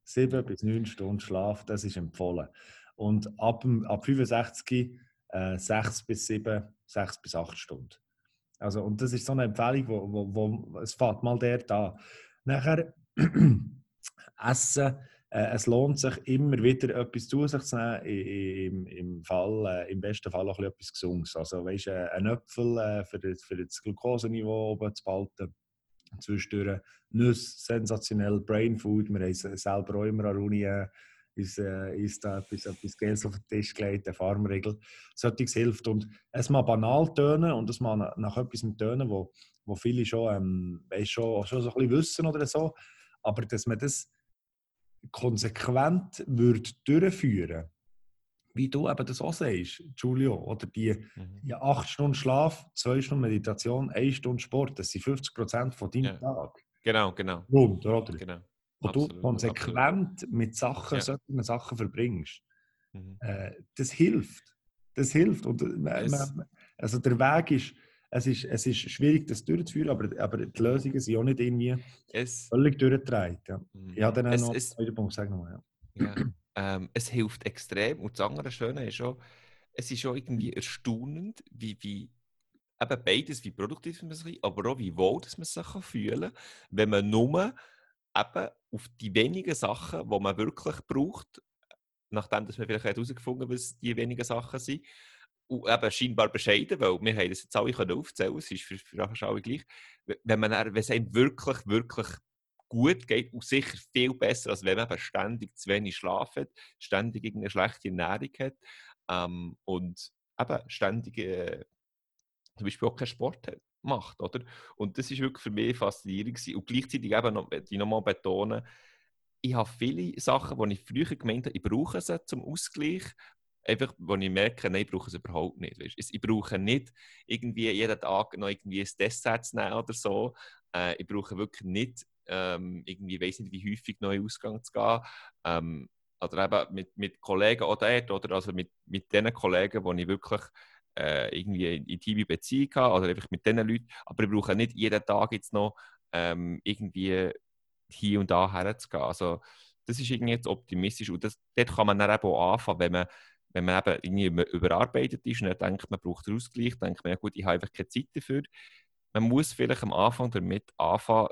7 bis 9 Stunden Schlaf, das ist empfohlen. Und ab, ab 65 äh, 6 bis 7, 6 bis 8 Stunden. Also, und das ist so eine Empfehlung, wo, wo, wo es fährt mal der da. Nachher *clears throat* Essen äh, es lohnt sich immer wieder etwas zu sich zu nehmen, im, im, Fall, äh, im besten Fall auch etwas Gesundes. Also weißt, äh, ein Äpfel äh, für, das, für das Glukoseniveau oben zu behalten, zwischendurch Nüsse, sensationell, Brain Food, wir haben selber auch immer an Uni äh, ist, äh, ist da etwas, etwas Geld auf den Tisch gelegt, eine Farmregel. Solches hilft. Und es mal banal tönen und es mal nach, etwas tönen, wo, wo viele schon, ähm, weißt, schon, schon so ein bisschen wissen oder so. Aber dass man das konsequent würde durchführen wie du eben das auch sagst, Giulio, oder die, mhm. die acht Stunden Schlaf, zwei Stunden Meditation, eine Stunde Sport, das sind 50 Prozent von deinem ja. Tag. Genau, genau. Rund, oder? Genau. Und du konsequent absolut. mit Sachen, ja. solchen Sachen verbringst. Mhm. Äh, das hilft. Das hilft. Und, äh, man, also der Weg ist, es ist, es ist schwierig, das durchzuführen, aber, aber die Lösungen sind auch nicht irgendwie es, völlig durchgetragen. Ja. Mhm. Ich habe dann es, noch es, einen Punkt, sag nochmal. Ja. ja ähm, es hilft extrem und das andere Schöne ist auch, es ist auch irgendwie erstaunend, wie, wie eben beides, wie produktiv man sich aber auch wie wohl dass man sich fühlen kann, wenn man nur eben auf die wenigen Sachen, die man wirklich braucht, nachdem dass man vielleicht herausgefunden hat, was die wenigen Sachen sind, eben scheinbar bescheiden, weil wir haben das jetzt alle können aufzählen es ist für, für alle gleich. Wenn, man wenn es einem wirklich, wirklich gut geht und sicher viel besser, als wenn man ständig zu wenig Schlaf hat, ständig eine schlechte Ernährung hat ähm, und eben ständig äh, zum Beispiel auch keinen Sport hat, macht. Oder? Und das ist wirklich für mich faszinierend gewesen. Und gleichzeitig eben noch, die nochmal betonen, ich habe viele Sachen, die ich früher gemeint habe, ich brauche sie zum Ausgleich, einfach, wo ich merke, nein, ich brauche es überhaupt nicht. Weißt? Ich brauche nicht irgendwie jeden Tag noch irgendwie ein Dessert zu nehmen oder so. Äh, ich brauche wirklich nicht ähm, irgendwie, weiß nicht, wie häufig neu Ausgang zu gehen. Ähm, oder eben mit, mit Kollegen auch dort, oder also mit, mit den Kollegen, die ich wirklich äh, irgendwie in intimer Beziehung habe, oder einfach mit den Leuten. Aber ich brauche nicht jeden Tag jetzt noch ähm, irgendwie hier und da herzugehen. Also, das ist irgendwie jetzt optimistisch und das, dort kann man dann eben auch anfangen, wenn man wenn man eben irgendwie überarbeitet ist und dann denkt, man braucht einen Ausgleich, denkt man, ja gut, ich habe einfach keine Zeit dafür. Man muss vielleicht am Anfang damit anfangen,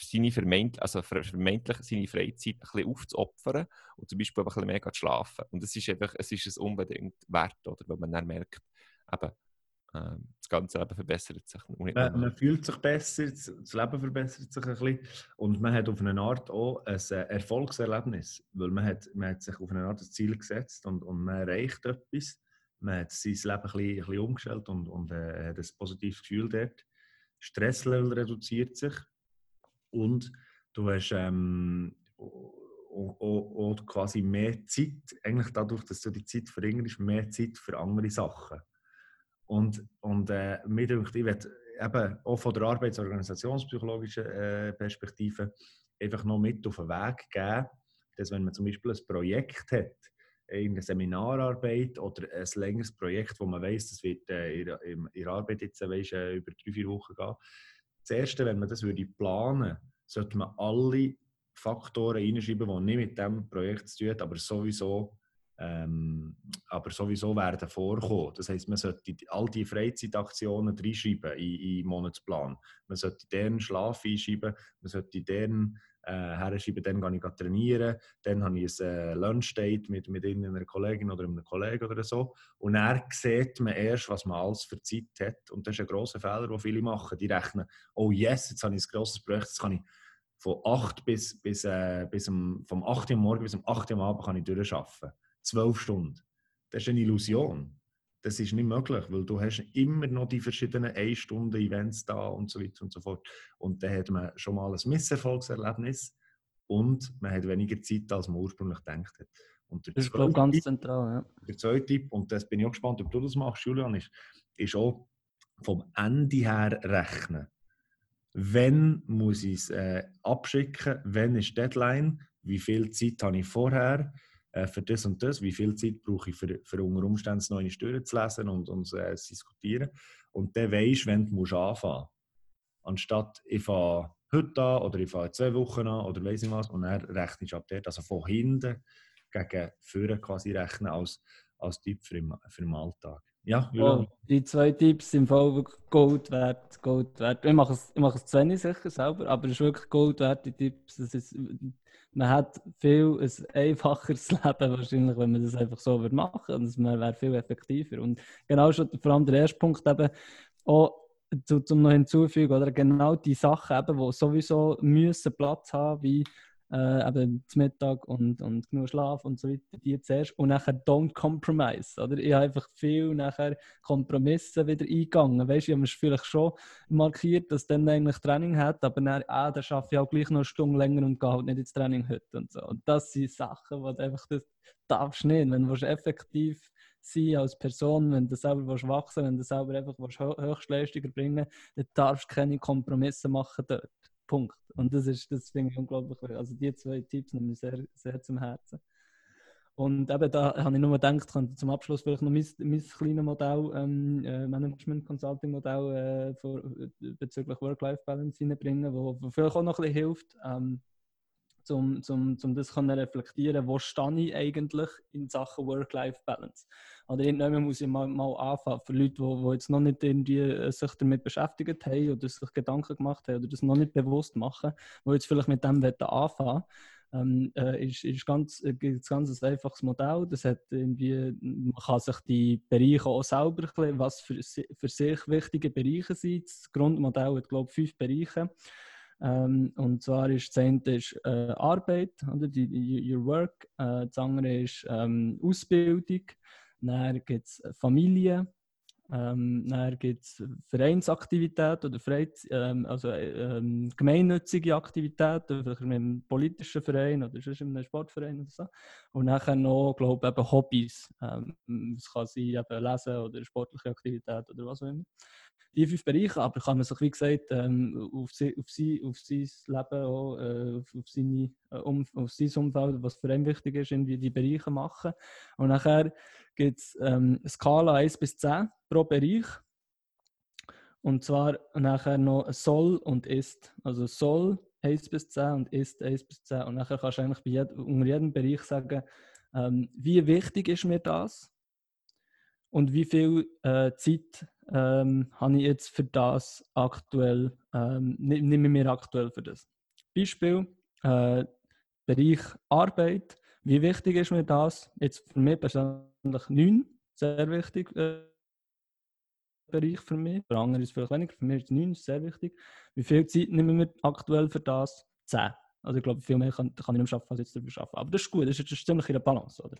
seine vermeint, also vermeintlich seine Freizeit ein bisschen aufzuopfern und zum Beispiel ein bisschen mehr zu schlafen. Und es ist einfach, es ist es unbedingt wert, oder? Weil man dann merkt, eben, das ganze Leben verbessert sich. Man, man, fühlt sich besser, das Leben verbessert sich ein bisschen und man hat auf eine Art auch ein äh, Erfolgserlebnis, weil man hat, man hat sich auf eine Art ein Ziel gesetzt und, und man erreicht etwas. Man hat sein Leben ein bisschen, ein bisschen umgestellt und, und äh, hat ein positives Gefühl dort. Stresslevel reduziert sich und du hast ähm, auch quasi mehr Zeit, eigentlich dadurch, dass du die Zeit verringerst, mehr Zeit für andere Sachen. Und, und äh, mir denkt, ich werde eben auch von der arbeitsorganisationspsychologischen äh, Perspektive einfach noch mit auf den Weg geben, dass wenn man zum Beispiel ein Projekt hat, irgendeine Seminararbeit oder ein längeres Projekt, wo man weiß, das wird äh, in, in Arbeit jetzt weißt, äh, über drei, vier Wochen gehen. Das Erste, wenn man das würde planen sollte man alle Faktoren reinschreiben, die nicht mit dem Projekt zu tun haben, aber sowieso ähm, aber sowieso werden vorkommen. Das heisst, man sollte all die Freizeitaktionen reinschreiben in, in den Monatsplan. Man sollte deren Schlaf einschreiben, man sollte deren äh, herschreiben, dann gehe ich trainieren, dann habe ich ein äh, Lunchdate mit, mit einer Kollegin oder einem Kollegen oder so. Und dann sieht man erst, was man alles für Zeit hat. Und das ist ein grosser Fehler, den viele machen. Die rechnen, oh yes, jetzt habe ich ein grosses Projekt, jetzt kann ich von 8 bis, bis, äh, bis um, vom 8 Uhr morgen bis um 8 Uhr am Abend kann ich durcharbeiten zwölf Stunden. Das ist eine Illusion. Das ist nicht möglich, weil du hast immer noch die verschiedenen 1 Stunden Events da und so weiter und so fort. Und dann hat man schon mal ein Misserfolgserlebnis und man hat weniger Zeit, als man ursprünglich gedacht hat. Und das ist, glaube ganz zentral. Ja. Der zweite Tipp, und das bin ich auch gespannt, ob du das machst, Julian, ist, ist auch vom Ende her rechnen. Wenn muss ich es äh, abschicken? Wenn ist Deadline? Wie viel Zeit habe ich vorher? Äh, für das und das, wie viel Zeit brauche ich für, für unter Umständen noch eine Steuern zu lesen und, und äh, zu diskutieren. Und dann weisst du, wenn du anfangen musst. Anstatt ich fange heute an oder ich fange zwei Wochen an oder weiß ich was und dann rechne ich ab dort. Also von hinten gegen vorne quasi rechnen als, als den, für den Alltag. Ja, oh, die zwei Tipps sind voll Gold wert. Gold wert. Ich mache es, ich mache es zu wenig sicher selber, aber es ist wirklich Gold wert, die Tipps. Das ist, man hat viel ein einfacheres *laughs* Leben wahrscheinlich, wenn man das einfach so würde machen und man wäre viel effektiver. Und genau schon, vor allem der erste Punkt eben, auch zu, zum noch hinzufügen, oder genau die Sachen eben, die sowieso müssen Platz haben, wie äh, eben zum Mittag und, und genug Schlaf und so weiter, die zuerst und nachher don't compromise, oder? Ich habe einfach viel nachher Kompromisse wieder eingegangen, weißt du, ich habe mir vielleicht schon markiert, dass dann eigentlich Training hat, aber dann, ah, dann schaffe ich auch gleich noch eine Stunde länger und gehe halt nicht ins Training heute und so. Und das sind Sachen, die du einfach, das darfst nicht, wenn du effektiv sein als Person, wenn du selber wachsen willst, wenn du selber einfach Höchstleistungen bringen dann darfst du keine Kompromisse machen dort. Punkt. Und das ist, das finde ich unglaublich. Also die zwei Tipps nehmen mir sehr, sehr zum Herzen. Und eben da habe ich nur gedacht, könnte zum Abschluss vielleicht noch mein, mein kleines Modell, ähm, äh, Management Consulting Modell äh, für, bezüglich Work-Life-Balance reinbringen, wo, wo vielleicht auch noch ein bisschen hilft, ähm, um zum, zum das zu reflektieren, wo stehe ich eigentlich in Sachen Work-Life-Balance. Oder irgendwann muss ich mal, mal anfangen, für Leute, die, die jetzt noch nicht irgendwie äh, sich damit beschäftigt haben oder sich Gedanken gemacht haben oder das noch nicht bewusst machen, die jetzt vielleicht mit dem anfangen ähm, äh, ist, ist ganz, äh, ganz ein einfaches Modell. Das hat irgendwie, man kann sich die Bereiche auch selber erklären, was für, für sich wichtige Bereiche sind. Das Grundmodell hat, glaube ich, fünf Bereiche. Ähm, und zwar ist das eine ist, äh, Arbeit, oder? Die, die, your work. Äh, das andere ist ähm, Ausbildung. Dann gibt es Familie. Ähm, dann gibt es Vereinsaktivität oder Freiz ähm, also, ähm, gemeinnützige Aktivitäten, vielleicht mit einem politischen Verein oder sonst in einem Sportverein oder so. Und dann noch, glaube ich, Hobbys. Ähm, es kann sein, eben Lesen oder sportliche Aktivität oder was auch immer die fünf Bereiche, aber kann man sich, wie gesagt, ähm, auf, sie, auf, sie, auf sein Leben, auch, äh, auf, auf, seine, äh, um, auf sein Umfeld, was für ihn wichtig ist, irgendwie die Bereiche machen. Und nachher gibt es ähm, Skala 1 bis 10 pro Bereich. Und zwar nachher noch soll und ist. Also soll 1 bis 10 und ist 1 bis 10. Und nachher kannst du eigentlich bei jed unter jedem Bereich sagen, ähm, wie wichtig ist mir das? Und wie viel äh, Zeit ähm, habe ich jetzt für das aktuell, ähm, nehme mir aktuell für das. Beispiel, äh, Bereich Arbeit. Wie wichtig ist mir das? Jetzt für mich persönlich 9, sehr wichtig. Äh, Bereich für mich. Für andere ist es vielleicht weniger. Für mich ist 9 sehr wichtig. Wie viel Zeit nehmen wir aktuell für das? 10. Also ich glaube, viel mehr kann, kann ich nicht arbeiten, als jetzt darüber arbeiten. Aber das ist gut, das ist, das ist ziemlich in der Balance. Oder?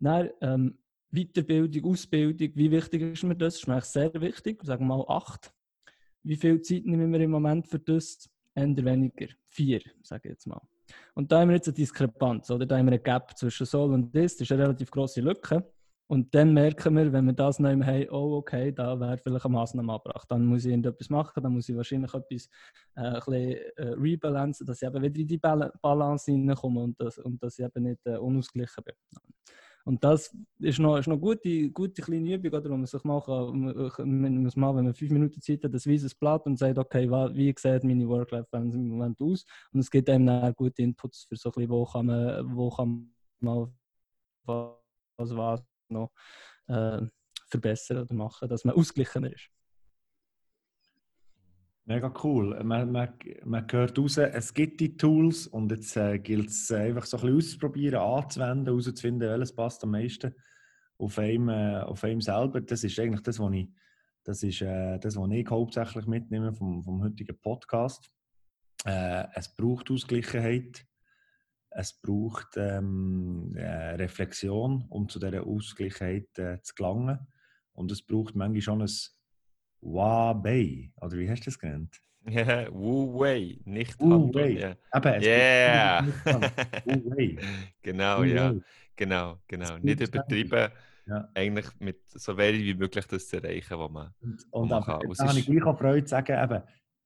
Dann, ähm, Weiterbildung, Ausbildung, wie wichtig ist mir das? Das ist mir sehr wichtig, sagen wir mal acht. Wie viel Zeit nehmen wir im Moment für das? Eher weniger. Vier, sage ich jetzt mal. Und da haben wir jetzt eine Diskrepanz, oder? Da haben wir eine Gap zwischen soll und ist. Das ist eine relativ große Lücke. Und dann merken wir, wenn wir das noch haben, oh, okay, da wäre vielleicht eine Maßnahme angebracht. Dann muss ich irgendetwas machen, dann muss ich wahrscheinlich etwas äh, ein bisschen, äh, rebalancen, dass ich eben wieder in die Balance hineinkomme und, das, und dass ich eben nicht äh, unausgeglichen bin. Und das ist noch, ist noch eine gute, gute kleine Übung, oder, wo man sich mal, kann, wenn man fünf Minuten Zeit hat, das weißes Blatt und sagt, okay, wie sieht meine Work-Life-Balance im Moment aus? Und es gibt einem dann gute Inputs für so ein bisschen, wo kann man, wo kann man was, was noch äh, verbessern oder machen, dass man ausgeglichener ist. Mega cool. Man, man, man hört raus, es gibt die Tools und jetzt äh, gilt es äh, einfach so ein bisschen auszuprobieren, anzuwenden, herauszufinden, welches passt am meisten auf einem, äh, auf einem selber. Das ist eigentlich das, was ich, das ist, äh, das, was ich hauptsächlich mitnehme vom, vom heutigen Podcast. Äh, es braucht Ausgleichheit, es braucht ähm, äh, Reflexion, um zu dieser Ausgleichheit zu gelangen. Und es braucht manchmal schon ein Huawei, oder wie hast du das genannt? Ja, Wu Wei, nicht Wu Wei. Ja. Aber yeah. Genau, Wu ja. Genau, genau. Nicht übertrieben, ja. eigentlich mit so wenig wie möglich das zu erreichen, was man, und, und man kann. Da habe ich gleich auch Freude zu sagen, eben,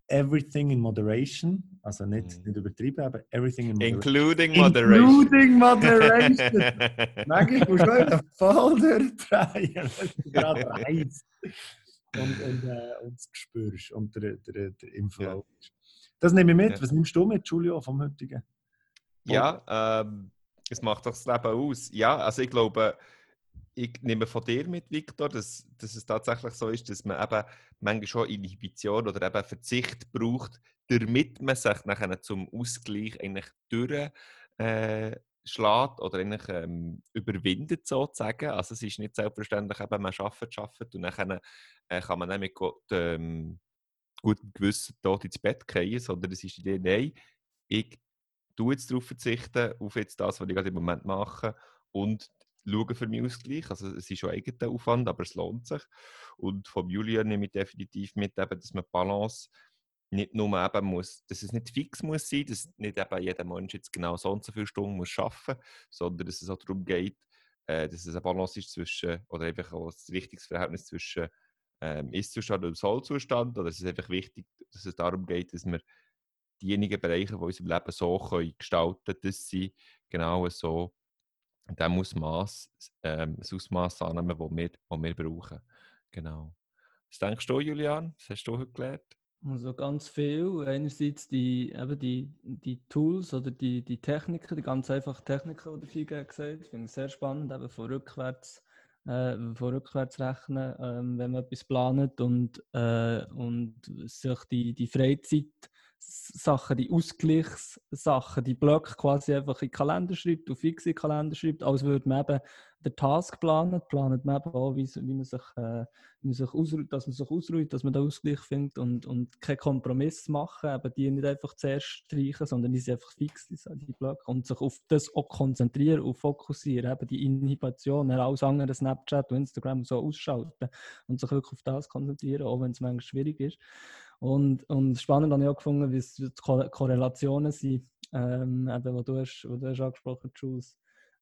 everything in moderation, also nicht, mm. nicht übertrieben, aber everything in moderation. Including moderation. Including moderation. Manchmal musst du einfach voll durchdrehen. Gerade und, *laughs* und, äh, und das spürst und der, der, der im Flow ja. Das nehme ich mit. Ja. Was nimmst du mit, Julio, vom heutigen? Ja, ähm, es macht doch das Leben aus. Ja, also ich glaube, ich nehme von dir mit, Victor, dass, dass es tatsächlich so ist, dass man eben manchmal schon Inhibition oder eben Verzicht braucht, damit man sich nachher zum Ausgleich eigentlich durch äh, schlägt oder eigentlich ähm, überwindet sozusagen. Also es ist nicht selbstverständlich, eben, man arbeitet, arbeitet und dann äh, kann man nicht mit gut, ähm, gutem Gewissen dort ins Bett gehen, sondern es ist die Idee, nein, ich tue jetzt darauf verzichten, auf jetzt das, was ich gerade im Moment mache und schaue für mich Ausgleich. Also es ist schon eigener Aufwand, aber es lohnt sich. Und von Julian nehme ich definitiv mit, eben, dass man Balance nicht nur eben muss, dass es nicht fix muss sein, dass nicht eben jeder Mensch jetzt genau so und so viele Stunden muss arbeiten, sondern dass es auch darum geht, äh, dass es eine Balance ist zwischen, oder einfach auch ein richtiges Verhältnis zwischen ähm, Ist-Zustand und Soll-Zustand, oder es ist einfach wichtig, dass es darum geht, dass wir diejenigen Bereiche von unserem Leben so können gestalten können, dass sie genau so dem Ausmaß, ähm, das Ausmaß annehmen, das wir, das wir brauchen. Genau. Was denkst du, Julian? Was hast du heute gelernt? Also ganz viel. Einerseits die, eben die, die Tools oder die, die Techniken, die ganz einfachen Techniken, die der Fiege gesagt finde ich sehr spannend, eben von rückwärts, äh, von rückwärts rechnen, ähm, wenn man etwas plant und, äh, und sich die, die Freizeit Sachen, die Ausgleichssachen, die Blöcke quasi einfach in Kalender schreibt, auf fixe Kalender schreibt, als würde man eben den Task planen, planet man eben auch, wie, wie man sich, äh, wie man sich ausruht, dass man sich ausruht, dass man den Ausgleich findet und, und keinen Kompromiss machen, eben die nicht einfach zuerst streichen, sondern die sind einfach fix, die Blöcke, und sich auf das auch konzentrieren und fokussieren, eben die Inhibition, alles andere, Snapchat und Instagram so ausschalten und sich wirklich auf das konzentrieren, auch wenn es manchmal schwierig ist. Und, und spannend habe ich auch gefunden, wie es die Korrelationen sind, ähm, eben, wo du hast, wo du hast angesprochen Jules,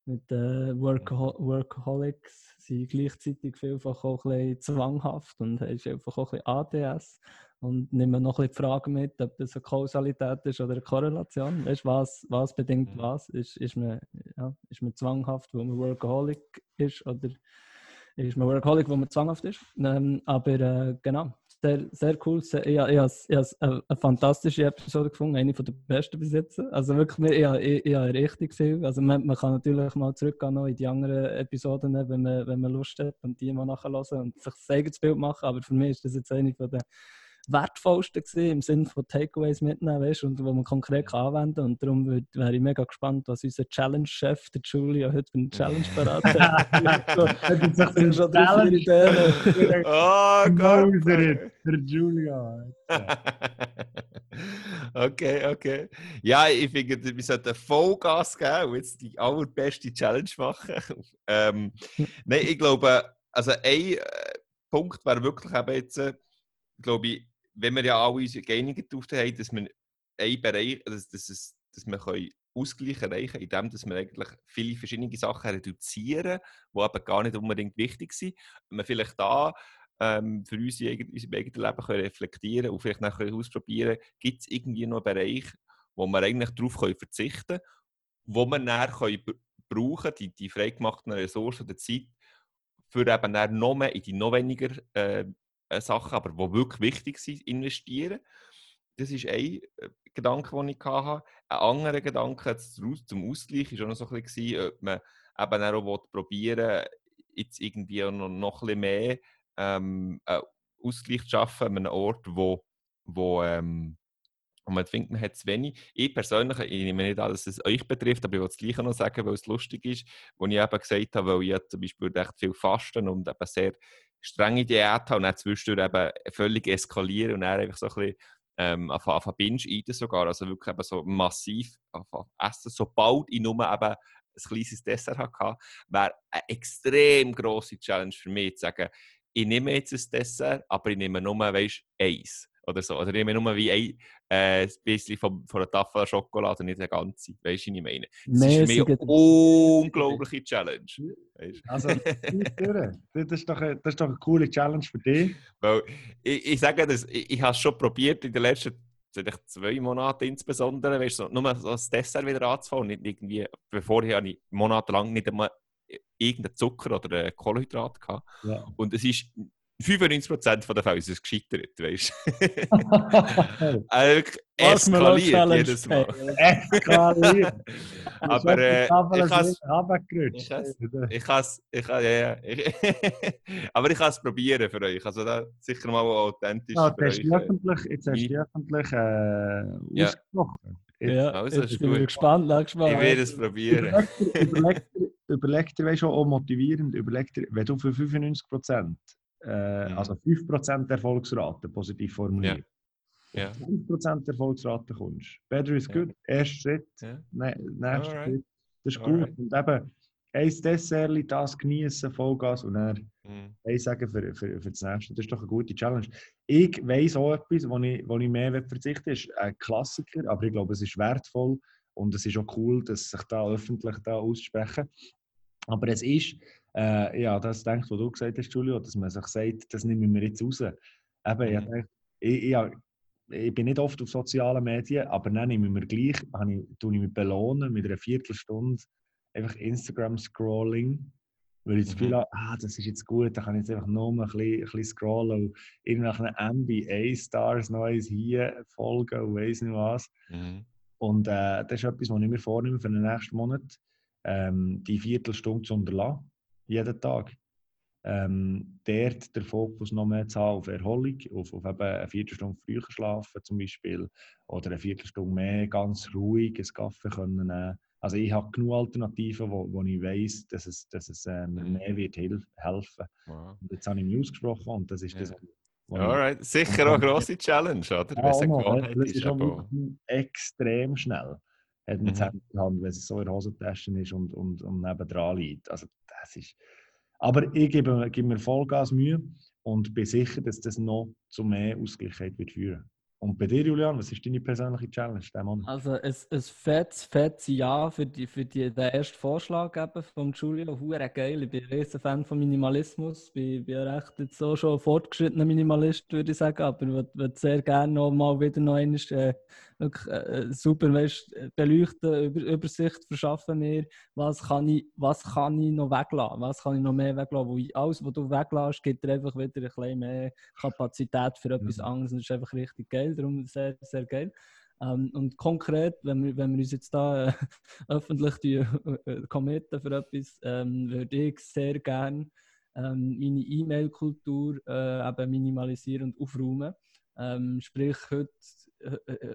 mit äh, Workaho Workaholics sind gleichzeitig vielfach auch ein bisschen zwanghaft und hast einfach auch ein bisschen ADS und nehmen noch ein bisschen die Frage mit, ob das eine Kausalität ist oder eine Korrelation. Weißt du, was, was bedingt mhm. was? Ist, ist, man, ja, ist man zwanghaft, wo man Workaholic ist oder ist man Workaholic, wo man zwanghaft ist? Ähm, aber äh, genau, sehr, sehr cool. Sehr, ich, habe eine fantastische Episode gefunden, eine der besten bis jetzt. Also wirklich, ich, ich, ich habe richtig viel. Also man, man kann natürlich mal zurückgehen noch in die anderen Episoden, wenn man, wenn man Lust hat und die mal nachhören und sich ein eigenes Bild machen. Aber für mich ist das jetzt eine den wertvollsten gewesen, im Sinne von Takeaways mitnehmen, weißt, und wo man konkret kann anwenden kann. Und darum wäre ich mega gespannt, was unser Challenge-Chef, der Julia, heute für eine Challenge beraten hat. sind schon drei, Ideen. Oh Gott! Der Julia. *laughs* okay, okay. Ja, ich finde, wir sollten Vollgas geben und jetzt die allerbeste Challenge machen. *laughs* ähm, nein, ich glaube, also ein äh, Punkt wäre wirklich eben jetzt, äh, glaube ich, wenn wir ja alle uns geeinigt haben, dass wir einen Bereich, dass, dass, es, dass wir können Ausgleich erreichen indem dass wir eigentlich viele verschiedene Sachen reduzieren, die aber gar nicht unbedingt wichtig sind. Und wir vielleicht da ähm, für uns in unserem eigenen Leben können reflektieren und vielleicht nachher ausprobieren, gibt es irgendwie noch einen Bereich, wo wir eigentlich darauf verzichten können, wo wir dann können brauchen, die, die freigemachten Ressourcen der Zeit, für eben noch mehr in die noch weniger äh, Sachen, aber die wirklich wichtig sind, investieren. Das ist ein äh, Gedanke, den ich hatte. Ein anderer Gedanke zum Ausgleich war auch noch so ein bisschen, ob man eben auch probieren jetzt irgendwie noch, noch ein bisschen mehr ähm, Ausgleich zu schaffen an einem Ort, wo, wo ähm, und man denkt, man hat zu wenig. Ich persönlich, ich nehme nicht alles, dass es euch betrifft, aber ich will es gleich noch sagen, weil es lustig ist, wo ich eben gesagt habe, weil ich zum Beispiel recht viel fasten und eben sehr strenge Diät habe und dann zwischendurch eben völlig eskalieren und dann einfach so ein bisschen ähm, auf, auf Binge eaten sogar, also wirklich eben so massiv essen, sobald ich nur eben ein kleines Dessert hatte, wäre eine extrem grosse Challenge für mich zu sagen, ich nehme jetzt ein Dessert, aber ich nehme nur, weißt, eins oder so. Oder ich nehme nur wie ein, äh, bisschen von, von einer Tafel Schokolade nicht eine ganze. Weißt du, was ich meine? Das nee, ist für mich eine unglaubliche Challenge. Weißt? Also, das ist, doch eine, das ist doch eine coole Challenge für dich. Weil, ich, ich sage das, ich, ich habe es schon probiert in den letzten zwei Monaten insbesondere, weißt du, nur so das Dessert wieder anzufangen. Nicht irgendwie, bevor ich monatelang nicht einmal irgendeinen Zucker oder Kohlenhydrat gehabt. Ja. Und es ist 95% der Fälle ist es gescheitert, weißt du? *laughs* also, eskaliert jedes Mal. Eskaliert. *laughs* Aber äh, ich kann es, ich ja, ja. *laughs* aber ich kann es probieren für euch. Also da sicher mal authentisch. Ja, jetzt, hast öffentlich, jetzt hast du öffentlich äh, ja. ausgesprochen. Ja, also, ich bin gespannt, gespannt. Ich werde es probieren. Überleg dir, überleg dir weißt du, auch motivierend, überleg dir, wenn du für 95 Prozent äh, mhm. Also 5% Erfolgsrate, positiv formuliert. Ja. Ja. 5% Erfolgsrate kommst. Better is good. Erster Schritt, ja. ne, nächster Schritt. Das ist Alright. gut. Und eben, ein Dessert, das genießen, Vollgas und dann mhm. ein sagen für, für, für das nächste. Das ist doch eine gute Challenge. Ich weiss auch etwas, wo ich, wo ich mehr verzichten ist ein Klassiker, aber ich glaube, es ist wertvoll und es ist auch cool, dass sich da öffentlich da aussprechen. Aber es ist äh, ja, das denkt, was du gesagt hast, Julio, dass man sich sagt, das nehmen wir jetzt raus. Eben, mhm. ich, denke, ich, ich, ich, bin nicht oft auf sozialen Medien, aber dann nehmen wir gleich, ich, tue ich mich belohnen mit einer Viertelstunde einfach Instagram-Scrolling, weil ich das Gefühl Mhm. habe, ah, das ist jetzt gut, da kann ich jetzt einfach nur ein bisschen, ein bisschen scrollen und irgendwelchen NBA-Stars Neues hier folgen und weiss nicht was. Mhm. Und äh, das ist etwas, was ich mir vornehme für den nächsten Monat, ähm, die Viertelstunde zu unterlassen, jeden Tag. Ähm, dort den Fokus noch mehr zu haben auf Erholung, auf, auf eben eine Viertelstunde früher schlafen zum Beispiel oder eine Viertelstunde mehr ganz ruhig einen Kaffee können nehmen. Also ich habe genug Alternativen, wo, wo ich weiß, dass es, dass es äh, mir Mhm. mehr wird helfen. Wow. Und jetzt habe ich mich ausgesprochen und das ist Ja. das, Alright, sicher auch eine grosse Challenge, oder? ja, Gewohnheit das ist. aber- extrem schnell. Hat man Mhm. der wenn es so in der Hosentasche ist und, und, und nebendran liegt. Also das ist... Aber ich gebe, gebe mir Vollgas Mühe und bin sicher, dass das noch zu mehr Ausgleichheit wird führen. Und bei dir, Julian, was ist deine persönliche Challenge diesen Monat? Also ein, ein fettes, fettes Ja für, die, für die, den ersten Vorschlag von Giulio. Hure geil. Ich bin ein riesen Fan von Minimalismus. Ich bin, bin recht jetzt so schon fortgeschrittener Minimalist, würde ich sagen. Aber ich würde würd sehr gerne noch mal wieder noch einmal, äh, äh, super weißt, äh, beleuchten, über, Übersicht verschaffen mir. Was kann, ich, was kann ich noch weglassen? Was kann ich noch mehr weglassen? Wo ich, alles, was du weglässt, gibt dir einfach wieder ein bisschen mehr Kapazität für etwas Mhm. anderes. Und das ist einfach richtig geil. Darum sehr, sehr geil. Ähm, und konkret, wenn wir, wenn wir uns jetzt da äh, *laughs* öffentlich die, äh, committen für etwas, ähm, würde ich sehr gerne ähm, meine E-Mail-Kultur äh, eben minimalisieren und aufräumen. Ähm, sprich, heute, äh, äh,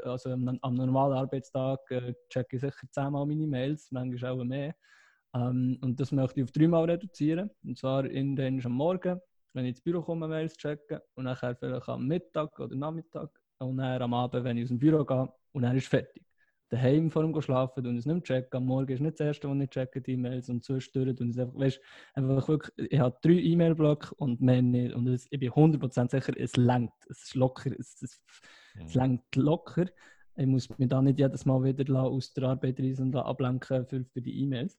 also am, normalen Arbeitstag, äh, checke ich sicher zehnmal meine Mails, manchmal auch mehr. Ähm, und das möchte ich auf dreimal reduzieren. Und zwar in den am Morgen, wenn ich ins Büro komme, Mails checken und nachher vielleicht am Mittag oder Nachmittag und dann am Abend, wenn ich aus dem Büro gehe und dann ist fertig. Daheim vor dem Schlafen und es nicht checken. Am Morgen ist nicht das erste, was ich checke, die E-Mails und zwischendurch und es einfach, weißt, einfach wirklich, ich habe drei E-Mail-Blöcke und mehr nicht. Und es, ich bin 100% sicher, es langt. Es ist locker, es, es, es Mhm. langt locker. Ich muss mich da nicht jedes Mal wieder aus der Arbeit reisen und ablenken für, für die E-Mails.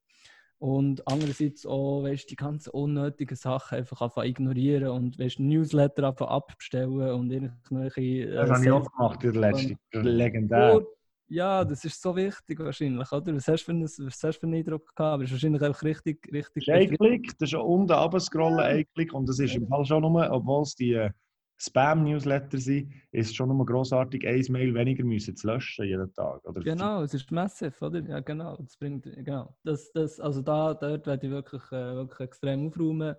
Und andererseits auch, weißt, die ganzen unnötigen Sachen einfach einfach ignorieren und weißt, Newsletter einfach abbestellen und irgendwelche. äh, Das habe ich auch gemacht, der letzte. Legendär. Oh, Ja, das ist so wichtig wahrscheinlich, oder? Was hast du für einen, was hast du für einen Eindruck gehabt? Aber es ist wahrscheinlich einfach richtig, richtig. Das ist ein Klick, das ist unten runterscrollen, ein Klick. Und das ist im Fall schon nur, obwohl es die äh, Spam-Newsletter sind, ist schon nur grossartig, ein Mail weniger müssen zu löschen jeden Tag. Oder Genau, es ist massiv, oder? Ja, genau. Das bringt, genau. Das, das, also da, dort werde ich wirklich, äh, wirklich extrem aufräumen.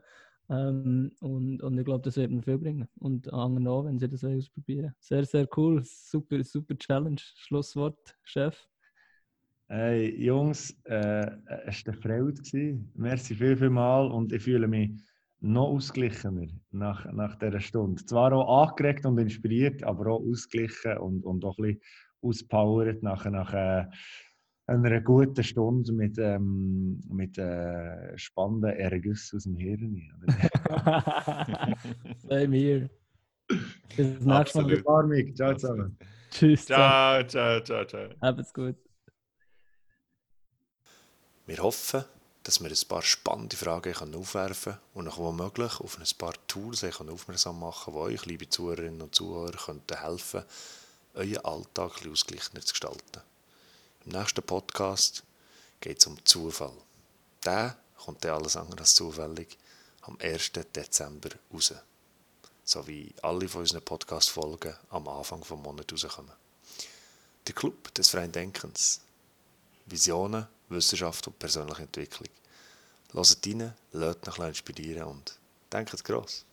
Ähm, und, und ich glaube, das wird mir viel bringen. Und anderen auch, wenn sie das ausprobieren. Sehr, sehr cool. Super, super Challenge. Schlusswort, Chef. Hey, Jungs, äh, es war eine Freude. Merci viel, viel mal und ich fühle mich noch ausgeglichener nach, nach dieser Stunde. Zwar auch angeregt und inspiriert, aber auch ausgeglichen und, und auch ein bisschen auspowert nach, nach äh, einer guten Stunde mit, ähm, mit äh, spannenden Ergüssen aus dem Hirn. *laughs* Same here. Bis das nächste Mal. Absolut. Armig, ciao zusammen. Tschüss. zusammen. Ciao, ciao, ciao, ciao. Habt's gut. Wir hoffen, dass wir ein paar spannende Fragen können aufwerfen und noch womöglich auf ein paar Tools können aufmerksam machen können, die euch, liebe Zuhörerinnen und Zuhörer, könnten helfen, euren Alltag ein ausgeglichener zu gestalten. Im nächsten Podcast geht es um Zufall. Der kommt dann alles andere als zufällig am 1. Dezember raus. So wie alle von unseren Podcast-Folgen am Anfang des Monats rauskommen. Der Club des freien Denkens. Visionen, Wissenschaft und persönliche Entwicklung. Hört rein, lasst euch inspirieren und denkt gross.